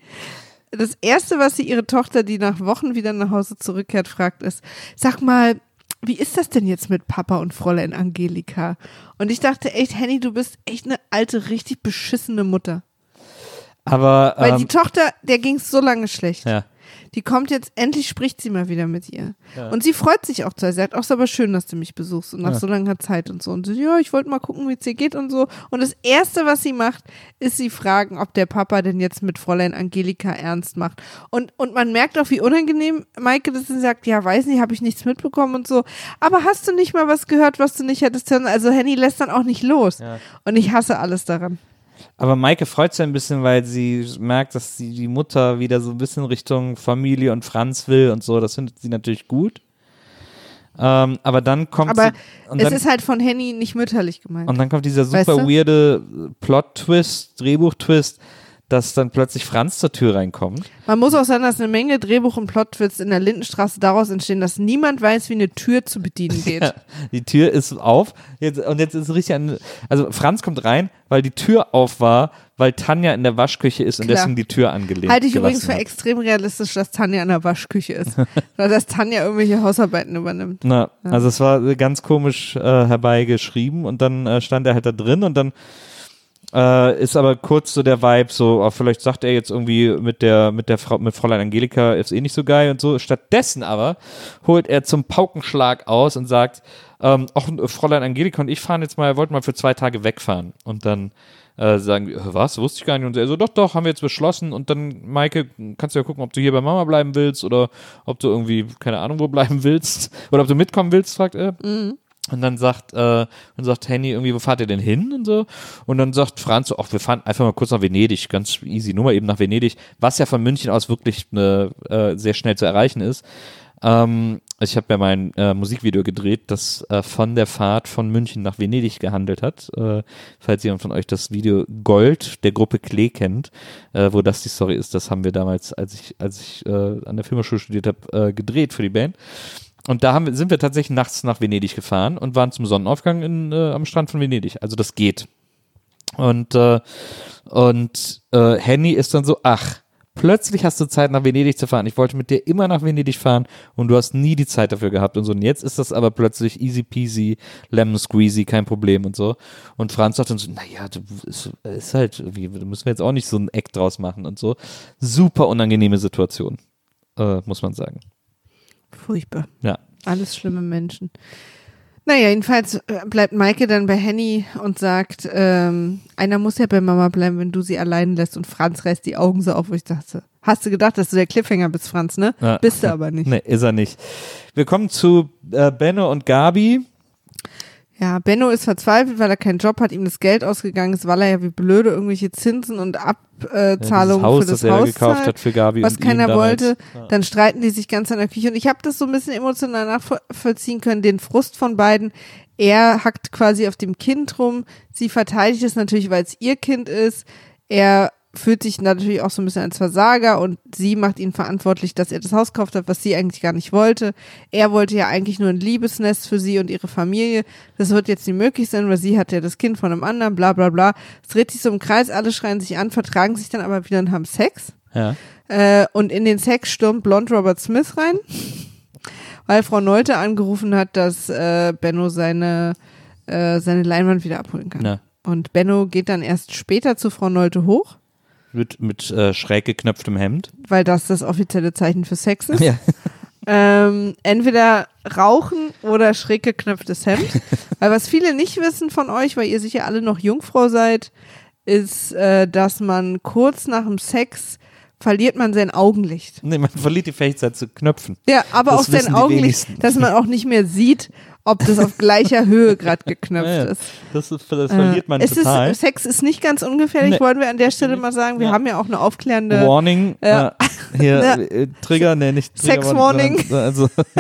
Speaker 2: das erste, was sie ihre Tochter, die nach Wochen wieder nach Hause zurückkehrt, fragt, ist, sag mal, wie ist das denn jetzt mit Papa und Fräulein Angelika? Und ich dachte echt, Henny, du bist echt eine alte, richtig beschissene Mutter.
Speaker 1: Aber,
Speaker 2: Weil die
Speaker 1: ähm,
Speaker 2: Tochter, der ging es so lange schlecht.
Speaker 1: ja.
Speaker 2: Die kommt jetzt, endlich spricht sie mal wieder mit ihr. Und sie freut sich auch zu. Sie sagt, auch ist aber schön, dass du mich besuchst und nach
Speaker 1: Ja.
Speaker 2: so langer Zeit und so. Und sie, ja, ich wollte mal gucken, wie es dir geht und so. Und das Erste, was sie macht, ist sie fragen, ob der Papa denn jetzt mit Fräulein Angelika ernst macht. Und, und man merkt auch, wie unangenehm Maike das ist. Sie sagt, ja, weiß nicht, habe ich nichts mitbekommen und so. Aber hast du nicht mal was gehört, was du nicht hättest hören? Also Henny lässt dann auch nicht los.
Speaker 1: Ja.
Speaker 2: Und ich hasse alles daran.
Speaker 1: Aber Maike freut sich ein bisschen, weil sie merkt, dass sie die Mutter wieder so ein bisschen Richtung Familie und Franz will und so. Das findet sie natürlich gut. Ähm, aber dann kommt
Speaker 2: Aber
Speaker 1: sie, und
Speaker 2: es
Speaker 1: dann,
Speaker 2: ist halt von Henny nicht mütterlich gemeint.
Speaker 1: und dann kommt dieser
Speaker 2: Weißt
Speaker 1: super
Speaker 2: du?
Speaker 1: weirde Plot-Twist, Drehbuch-Twist, dass dann plötzlich Franz zur Tür reinkommt.
Speaker 2: Man muss auch sagen, dass eine Menge Drehbuch- und Plotwitz in der Lindenstraße daraus entstehen, dass niemand weiß, wie eine Tür zu bedienen [laughs] geht.
Speaker 1: Die Tür ist auf jetzt, und jetzt ist es richtig ein, also Franz kommt rein, weil die Tür auf war, weil Tanja in der Waschküche ist und
Speaker 2: Klar.
Speaker 1: deswegen die Tür angelehnt
Speaker 2: Halte ich übrigens für
Speaker 1: hat.
Speaker 2: extrem realistisch, dass Tanja in der Waschküche ist. [laughs] Oder dass Tanja irgendwelche Hausarbeiten übernimmt.
Speaker 1: Na, also es war ganz komisch äh, herbeigeschrieben und dann äh, stand er halt da drin und dann äh, ist aber kurz so der Vibe so, oh, vielleicht sagt er jetzt irgendwie mit der mit der Frau mit Fräulein Angelika ist eh nicht so geil und so. Stattdessen aber holt er zum Paukenschlag aus und sagt, ähm, ach, Fräulein Angelika und ich fahren jetzt mal, wollten mal für zwei Tage wegfahren und dann äh, sagen wir, "Hä, was, wusste ich gar nicht. Und er so, doch, doch, haben wir jetzt beschlossen. Und dann, Maike, kannst du ja gucken, ob du hier bei Mama bleiben willst oder ob du irgendwie, keine Ahnung, wo bleiben willst. [laughs] Oder ob du mitkommen willst, fragt er. Und dann sagt, äh, und sagt Henny irgendwie, wo fahrt ihr denn hin und so? Und dann sagt Franz so, ach, wir fahren einfach mal kurz nach Venedig, ganz easy, nur mal eben nach Venedig, was ja von München aus wirklich eine, äh, sehr schnell zu erreichen ist. Ähm, ich habe ja mein äh, Musikvideo gedreht, das äh, von der Fahrt von München nach Venedig gehandelt hat. Äh, falls jemand von euch das Video Gold der Gruppe Klee kennt, äh, wo das die Story ist, das haben wir damals, als ich, als ich äh, an der Filmhochschule studiert habe, äh, gedreht für die Band. Und da haben sind wir tatsächlich nachts nach Venedig gefahren und waren zum Sonnenaufgang in, äh, am Strand von Venedig. Also das geht. Und, äh, und äh, Henny ist dann so, ach, plötzlich hast du Zeit nach Venedig zu fahren. Ich wollte mit dir immer nach Venedig fahren und du hast nie die Zeit dafür gehabt und so. Und jetzt ist das aber plötzlich easy peasy, lemon squeezy, kein Problem und so. Und Franz sagt dann so, naja, du, ist, ist halt, da müssen wir jetzt auch nicht so ein Eck draus machen und so. Super unangenehme Situation, äh, muss man sagen.
Speaker 2: Furchtbar.
Speaker 1: Ja.
Speaker 2: Alles schlimme Menschen. Naja, jedenfalls äh, bleibt Maike dann bei Henny und sagt, ähm, einer muss ja bei Mama bleiben, wenn du sie allein lässt. Und Franz reißt die Augen so auf, wo ich dachte, hast du gedacht, dass du der Cliffhanger bist, Franz, ne?
Speaker 1: Ja.
Speaker 2: Bist du aber nicht.
Speaker 1: Nee, ist er nicht. Wir kommen zu äh, Benno und Gabi.
Speaker 2: Ja, Benno ist verzweifelt, weil er keinen Job hat, ihm das Geld ausgegangen ist, weil er ja wie blöde irgendwelche Zinsen und Abzahlungen
Speaker 1: Dieses Haus,
Speaker 2: für das
Speaker 1: das er
Speaker 2: Haus
Speaker 1: gekauft hat für Gabi
Speaker 2: was keiner wollte. Dann streiten die sich ganz an der Küche und ich habe das so ein bisschen emotional nachvollziehen können, den Frust von beiden. Er hackt quasi auf dem Kind rum, sie verteidigt es natürlich, weil es ihr Kind ist. Er fühlt sich natürlich auch so ein bisschen als Versager und sie macht ihn verantwortlich, dass er das Haus gekauft hat, was sie eigentlich gar nicht wollte. Er wollte ja eigentlich nur ein Liebesnest für sie und ihre Familie. Das wird jetzt nicht möglich sein, weil sie hat ja das Kind von einem anderen, bla bla bla. Es dreht sich so im Kreis, alle schreien sich an, vertragen sich dann aber wieder und haben Sex.
Speaker 1: Ja.
Speaker 2: Äh, und in den Sex stürmt blond Robert Smith rein, weil Frau Neute angerufen hat, dass äh, Benno seine, äh, seine Leinwand wieder abholen kann.
Speaker 1: Ja.
Speaker 2: Und Benno geht dann erst später zu Frau Neute hoch,
Speaker 1: Mit, mit äh, schräg geknöpftem Hemd.
Speaker 2: weil das das offizielle Zeichen für Sex ist.
Speaker 1: Ja.
Speaker 2: Ähm, entweder rauchen oder schräg geknöpftes Hemd. [laughs] weil was viele nicht wissen von euch, weil ihr sicher alle noch Jungfrau seid, ist, äh, dass man kurz nach dem Sex verliert man sein Augenlicht.
Speaker 1: Nee, man verliert die Fähigkeit zu knöpfen.
Speaker 2: Ja, aber
Speaker 1: Das
Speaker 2: auch sein Augenlicht,
Speaker 1: wenigsten.
Speaker 2: dass man auch nicht mehr sieht, ob das auf gleicher [laughs] Höhe gerade geknöpft
Speaker 1: Ja,
Speaker 2: ist.
Speaker 1: Das, ist, das verliert man
Speaker 2: Äh,
Speaker 1: total.
Speaker 2: Ist, Sex ist nicht ganz ungefährlich,
Speaker 1: Nee.
Speaker 2: wollen wir an der Stelle mal sagen. Wir
Speaker 1: Ja.
Speaker 2: haben ja auch eine aufklärende.
Speaker 1: Warning. Äh, hier,
Speaker 2: Ja. [laughs]
Speaker 1: äh, Trigger, nee, nicht Trigger.
Speaker 2: Sex Warning.
Speaker 1: Also, [laughs]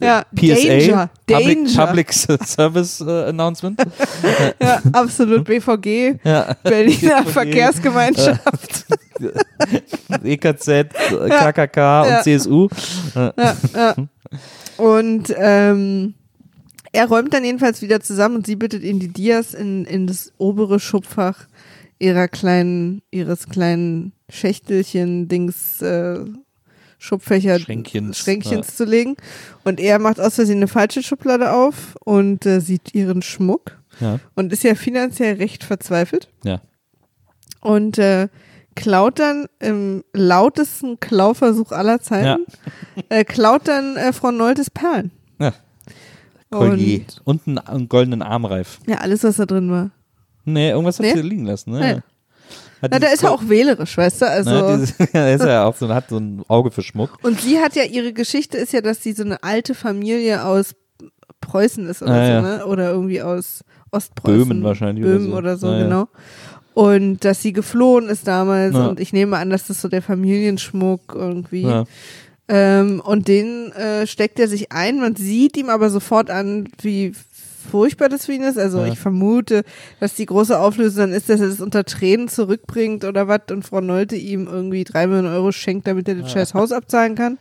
Speaker 1: ja, PSA.
Speaker 2: Danger,
Speaker 1: Public,
Speaker 2: Danger.
Speaker 1: Public Service äh, Announcement.
Speaker 2: Ja, absolut. BVG,
Speaker 1: Ja.
Speaker 2: Berliner
Speaker 1: BVG.
Speaker 2: Verkehrsgemeinschaft.
Speaker 1: EKZ, äh, KKK und. CSU.
Speaker 2: ja, ja. Und ähm, er räumt dann jedenfalls wieder zusammen und sie bittet ihn die Dias in, in das obere Schubfach ihrer kleinen, ihres kleinen Schächtelchen, Dings, äh, Schubfächer,
Speaker 1: Schränkchens,
Speaker 2: Schränkchens zu legen. Und er macht aus Versehen eine falsche Schublade auf und äh, sieht ihren Schmuck
Speaker 1: Ja.
Speaker 2: und ist ja finanziell recht verzweifelt.
Speaker 1: Ja.
Speaker 2: Und äh, klaut dann im lautesten Klauversuch aller Zeiten, äh, klaut dann äh, Frau Noltes Perlen.
Speaker 1: Ja. Collier. Und, einen, einen goldenen Armreif.
Speaker 2: Ja, alles, was da drin war.
Speaker 1: Nee, irgendwas hat
Speaker 2: Nee?
Speaker 1: sie liegen lassen. Ne?
Speaker 2: Nee.
Speaker 1: Hat
Speaker 2: Na, da ist er auch wählerisch, weißt du? Also,
Speaker 1: Ne, dieses, [laughs] ja, ist er ja auch so, hat so ein Auge für Schmuck.
Speaker 2: und sie hat ja, ihre Geschichte ist ja, dass sie so eine alte Familie aus Preußen ist oder
Speaker 1: Ah,
Speaker 2: so,
Speaker 1: ja.
Speaker 2: ne? Oder irgendwie aus Ostpreußen.
Speaker 1: Böhmen wahrscheinlich oder
Speaker 2: Böhmen
Speaker 1: so.
Speaker 2: oder so,
Speaker 1: Ah, ja.
Speaker 2: Und dass sie geflohen ist damals
Speaker 1: Ja.
Speaker 2: und ich nehme an, dass das so der Familienschmuck irgendwie.
Speaker 1: Ja.
Speaker 2: Ähm, und den äh, steckt er sich ein. Man sieht ihm aber sofort an, wie furchtbar das für ihn ist. Also
Speaker 1: Ja.
Speaker 2: ich vermute, dass die große Auflösung dann ist, dass er das unter Tränen zurückbringt oder was und Frau Nolte ihm irgendwie drei Millionen Euro schenkt, damit er das scheiß Haus abzahlen kann.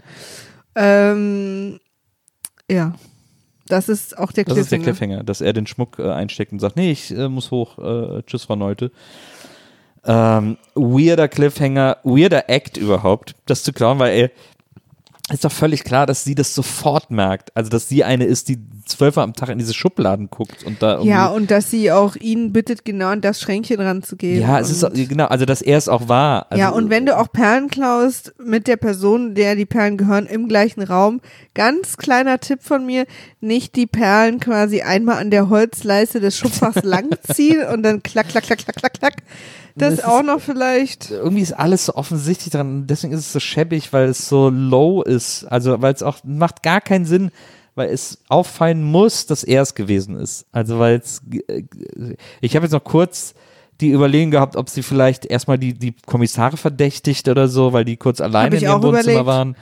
Speaker 2: Ähm, ja. Das ist auch der
Speaker 1: Das ist der
Speaker 2: Cliffhanger.
Speaker 1: Cliffhanger, dass er den Schmuck äh, einsteckt und sagt, nee, ich äh, muss hoch, äh, tschüss Frau Neute. Ähm, weirder Cliffhanger, weirder Act überhaupt, das zu klauen, weil er ist doch völlig klar, dass sie das sofort merkt. Also, dass sie eine ist, die zwölfmal am Tag in diese Schubladen guckt und da
Speaker 2: Ja, und dass sie auch ihn bittet, genau an das Schränkchen ranzugehen.
Speaker 1: Ja, es ist genau, also dass er es auch war. Also,
Speaker 2: ja, und wenn du auch Perlen klaust mit der Person, der die Perlen gehören, im gleichen Raum, ganz kleiner Tipp von mir, nicht die Perlen quasi einmal an der Holzleiste des Schubfachs [laughs] langziehen und dann klack, klack, klack, klack, klack, klack. Das,
Speaker 1: Das
Speaker 2: auch
Speaker 1: ist-
Speaker 2: noch vielleicht.
Speaker 1: irgendwie ist alles so offensichtlich dran. Deswegen ist es so schäbig, weil es so low ist. Also, weil es auch macht gar keinen Sinn, weil es auffallen muss, dass er es gewesen ist. Also, weil es, äh, ich habe jetzt noch kurz die Überlegung gehabt, ob sie vielleicht erstmal die, die Kommissare verdächtigt oder so, weil die kurz alleine in ihrem Wohnzimmer
Speaker 2: überlegt.
Speaker 1: waren.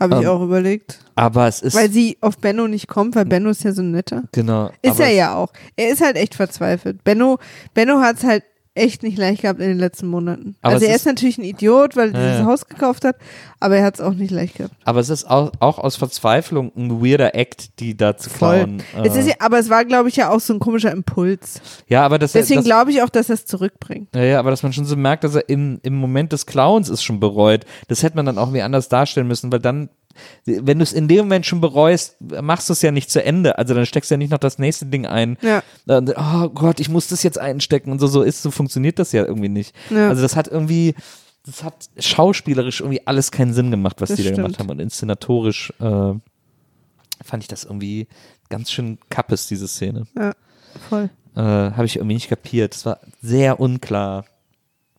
Speaker 2: Habe ich
Speaker 1: Ähm,
Speaker 2: auch überlegt.
Speaker 1: Aber es ist,
Speaker 2: Weil sie auf Benno nicht kommt, weil Benno ist ja so ein netter.
Speaker 1: genau.
Speaker 2: Ist er ja auch. Er ist halt echt verzweifelt. Benno, Benno hat es halt echt nicht leicht gehabt in den letzten Monaten.
Speaker 1: Aber
Speaker 2: also
Speaker 1: es
Speaker 2: er
Speaker 1: ist-
Speaker 2: ist natürlich ein Idiot, weil er
Speaker 1: Ja,
Speaker 2: dieses
Speaker 1: ja.
Speaker 2: Haus gekauft hat, aber er hat es auch nicht leicht gehabt.
Speaker 1: Aber es ist auch, auch aus Verzweiflung ein weirder Act, die da zu klauen.
Speaker 2: Es
Speaker 1: äh,
Speaker 2: ist ja, aber es war, glaube ich, ja auch so ein komischer Impuls.
Speaker 1: ja, aber das,
Speaker 2: Deswegen glaube ich auch, dass er es zurückbringt.
Speaker 1: Ja, ja, aber dass man schon so merkt, dass er im, im Moment des Clowns ist schon bereut. Das hätte man dann auch irgendwie anders darstellen müssen, weil dann, wenn du es in dem Moment schon bereust, machst du es ja nicht zu Ende. Also dann steckst du ja nicht noch das nächste Ding ein.
Speaker 2: Ja.
Speaker 1: Und, oh Gott, ich muss das jetzt einstecken und so, so ist, so funktioniert das ja irgendwie nicht.
Speaker 2: Ja.
Speaker 1: Also das hat irgendwie, das hat schauspielerisch irgendwie alles keinen Sinn gemacht, was
Speaker 2: Das
Speaker 1: die da gemacht
Speaker 2: stimmt.
Speaker 1: haben. Und inszenatorisch äh, fand ich das irgendwie ganz schön kappes, diese Szene
Speaker 2: Ja, voll.
Speaker 1: äh, habe ich irgendwie nicht kapiert. Es war sehr unklar.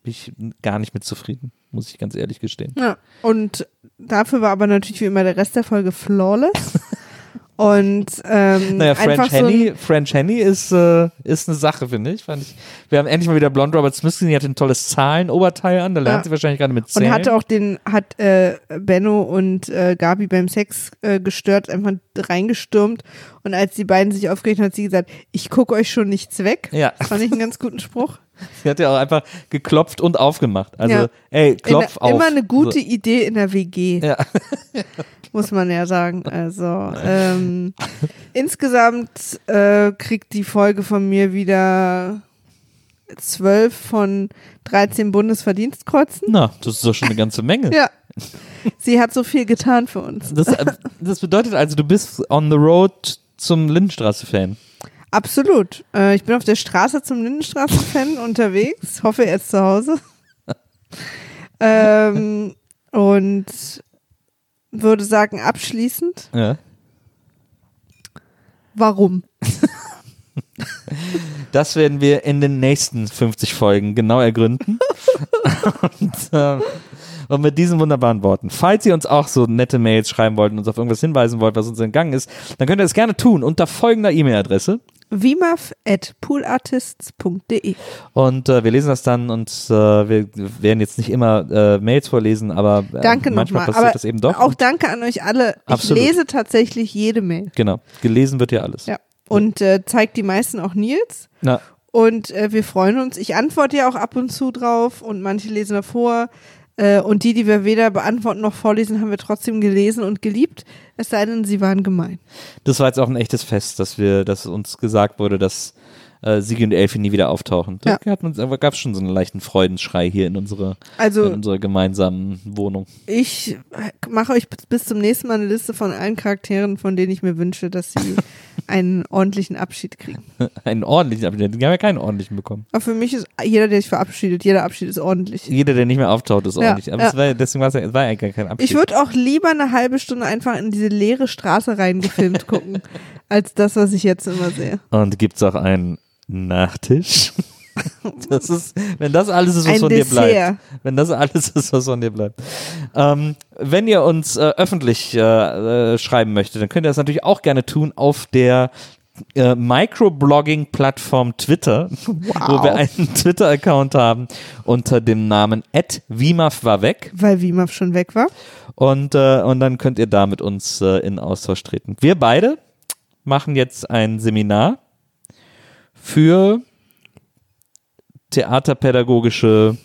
Speaker 1: Bin ich gar nicht mit zufrieden, muss ich ganz ehrlich gestehen.
Speaker 2: Ja. Und dafür war aber natürlich wie immer der Rest der Folge flawless. [laughs] Und ähm,
Speaker 1: Naja, French
Speaker 2: so
Speaker 1: Henny, French Henny ist, äh, ist eine Sache, finde ich. Fand ich. Wir haben endlich mal wieder Blonde Robert Smith gesehen, die hat ein tolles Zahlenoberteil an, da lernt
Speaker 2: Ja.
Speaker 1: sie wahrscheinlich gerade mit
Speaker 2: und
Speaker 1: Zählen.
Speaker 2: hatte auch den, hat äh, Benno und äh, Gabi beim Sex äh, gestört, einfach reingestürmt. Und als die beiden sich aufgeregt haben, hat sie gesagt, ich gucke euch schon nichts weg.
Speaker 1: Ja.
Speaker 2: Das fand ich einen ganz guten Spruch. [laughs]
Speaker 1: sie hat ja auch einfach geklopft und aufgemacht. Also,
Speaker 2: Ja.
Speaker 1: ey,
Speaker 2: In
Speaker 1: klopf
Speaker 2: der,
Speaker 1: auf.
Speaker 2: Immer eine gute
Speaker 1: So.
Speaker 2: Idee in der WG.
Speaker 1: Ja. [laughs]
Speaker 2: muss man ja sagen. Also ähm, insgesamt äh, kriegt die Folge von mir wieder zwölf von 13 Bundesverdienstkreuzen.
Speaker 1: Na, das ist doch schon eine ganze Menge.
Speaker 2: Ja. Sie hat so viel getan für uns.
Speaker 1: Das, äh, das bedeutet also, du bist on the road zum Lindenstraße-Fan.
Speaker 2: Absolut. Äh, ich bin auf der Straße zum Lindenstraßen-Fan [laughs] unterwegs. Hoffe, er ist zu Hause. [laughs] ähm, und würde sagen, abschließend,
Speaker 1: Ja.
Speaker 2: warum? [laughs]
Speaker 1: Das werden wir in den nächsten 50 Folgen genau ergründen. und, ähm, und mit diesen wunderbaren Worten, falls ihr uns auch so nette Mails schreiben wollt und uns auf irgendwas hinweisen wollt, was uns entgangen ist, dann könnt ihr das gerne tun unter folgender E-Mail-Adresse.
Speaker 2: wimaf.poolartists.de
Speaker 1: Und äh, wir lesen das dann und äh, wir werden jetzt nicht immer äh, Mails vorlesen, aber äh,
Speaker 2: Danke
Speaker 1: manchmal passiert
Speaker 2: Aber
Speaker 1: das eben doch.
Speaker 2: auch danke an euch alle. Ich
Speaker 1: Absolut.
Speaker 2: lese tatsächlich jede Mail.
Speaker 1: genau, gelesen wird ja alles.
Speaker 2: Ja. Und äh, zeigt die meisten auch Nils.
Speaker 1: Na,
Speaker 2: Und äh, wir freuen uns. Ich antworte ja auch ab und zu drauf und manche lesen davor. Äh, und die, die wir weder beantworten noch vorlesen, haben wir trotzdem gelesen und geliebt. Es sei denn, sie waren gemein.
Speaker 1: das war jetzt auch ein echtes Fest, dass wir, dass uns gesagt wurde, dass äh, Sigi und Elfi nie wieder auftauchen. Da
Speaker 2: Ja.
Speaker 1: gab es schon so einen leichten Freudenschrei hier in unserer,
Speaker 2: Also
Speaker 1: in unserer gemeinsamen Wohnung.
Speaker 2: ich mache euch bis zum nächsten Mal eine Liste von allen Charakteren, von denen ich mir wünsche, dass sie [laughs] einen ordentlichen Abschied kriegen. [laughs]
Speaker 1: Einen ordentlichen Abschied. Die haben ja keinen ordentlichen bekommen.
Speaker 2: Aber für mich ist jeder, der sich verabschiedet, jeder Abschied ist ordentlich.
Speaker 1: Jeder, der nicht mehr auftaucht, ist
Speaker 2: Ja,
Speaker 1: ordentlich. Aber
Speaker 2: ja.
Speaker 1: es war, deswegen war es, ja, es war eigentlich kein Abschied.
Speaker 2: Ich würde auch lieber eine halbe Stunde einfach in diese leere Straße reingefilmt [laughs] gucken, als das, was ich jetzt immer sehe.
Speaker 1: Und gibt es auch einen Nachtisch? [laughs] Das ist, wenn das alles ist, was
Speaker 2: Ein
Speaker 1: von dir
Speaker 2: Dessert.
Speaker 1: bleibt. Wenn das alles ist, was von dir bleibt. Ähm, wenn ihr uns äh, öffentlich äh, äh, schreiben möchtet, dann könnt ihr das natürlich auch gerne tun auf der äh, Microblogging-Plattform Twitter, wo wir einen [laughs] Twitter-Account haben unter dem Namen @wimaf war weg
Speaker 2: Weil Wimaf schon weg war.
Speaker 1: und äh, und dann könnt ihr da mit uns äh, in Austausch treten. Wir beide machen jetzt ein Seminar für theaterpädagogische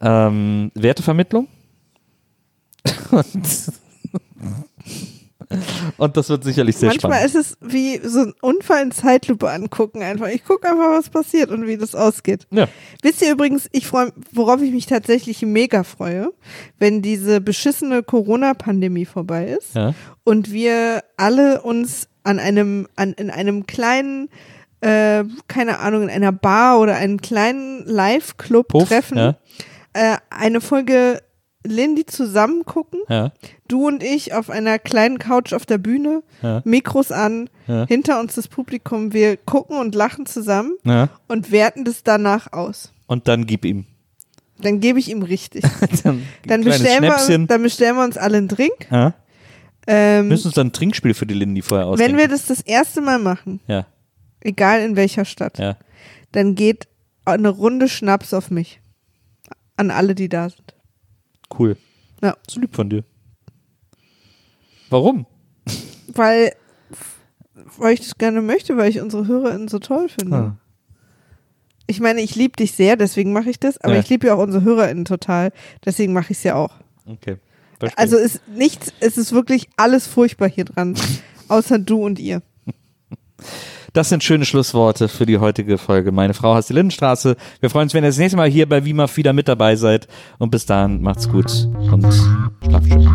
Speaker 1: ähm, Wertevermittlung. Und, [laughs] und das wird sicherlich sehr
Speaker 2: Manchmal
Speaker 1: spannend.
Speaker 2: ist es wie so ein Unfall in Zeitlupe angucken einfach. Ich gucke einfach, was passiert und wie das ausgeht.
Speaker 1: Ja.
Speaker 2: Wisst ihr übrigens, ich freue, worauf ich mich tatsächlich mega freue, wenn diese beschissene Corona-Pandemie vorbei ist
Speaker 1: Ja.
Speaker 2: und wir alle uns an einem, an, in einem kleinen, äh, keine Ahnung, in einer Bar oder einem kleinen Live-Club treffen,
Speaker 1: ja.
Speaker 2: äh, eine Folge Lindy zusammen gucken,
Speaker 1: Ja.
Speaker 2: du und ich auf einer kleinen Couch auf der Bühne,
Speaker 1: Ja.
Speaker 2: Mikros an,
Speaker 1: Ja.
Speaker 2: hinter uns das Publikum, wir gucken und lachen zusammen und werten das danach aus.
Speaker 1: Und dann gib ihm.
Speaker 2: Dann gebe ich ihm richtig. [laughs]
Speaker 1: Dann,
Speaker 2: Dann bestellen, wir, dann bestellen wir uns alle einen Drink. Ähm,
Speaker 1: Müssen uns dann ein Trinkspiel für die Lindy vorher ausdenken.
Speaker 2: wenn wir das das erste Mal machen,
Speaker 1: ja,
Speaker 2: egal in welcher Stadt,
Speaker 1: ja.
Speaker 2: dann geht eine Runde Schnaps auf mich. An alle, die da sind.
Speaker 1: Cool.
Speaker 2: Ja.
Speaker 1: So lieb von dir. Warum?
Speaker 2: Weil, weil ich das gerne möchte, weil ich unsere HörerInnen so toll finde.
Speaker 1: Ah.
Speaker 2: Ich meine, ich liebe dich sehr, deswegen mache ich das, aber
Speaker 1: Ja.
Speaker 2: ich liebe ja auch unsere HörerInnen total, deswegen mache ich es ja auch.
Speaker 1: Okay. Verstehe.
Speaker 2: Also ist nichts, es ist wirklich alles furchtbar hier dran, [laughs] außer du und ihr.
Speaker 1: Das sind schöne Schlussworte für die heutige Folge. Meine Frau heißt die Lindenstraße. Wir freuen uns, wenn ihr das nächste Mal hier bei WIMAF wieder mit dabei seid. Und bis dahin, macht's gut und schlaft schön.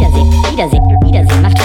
Speaker 3: Wiedersehen, Wiedersehen,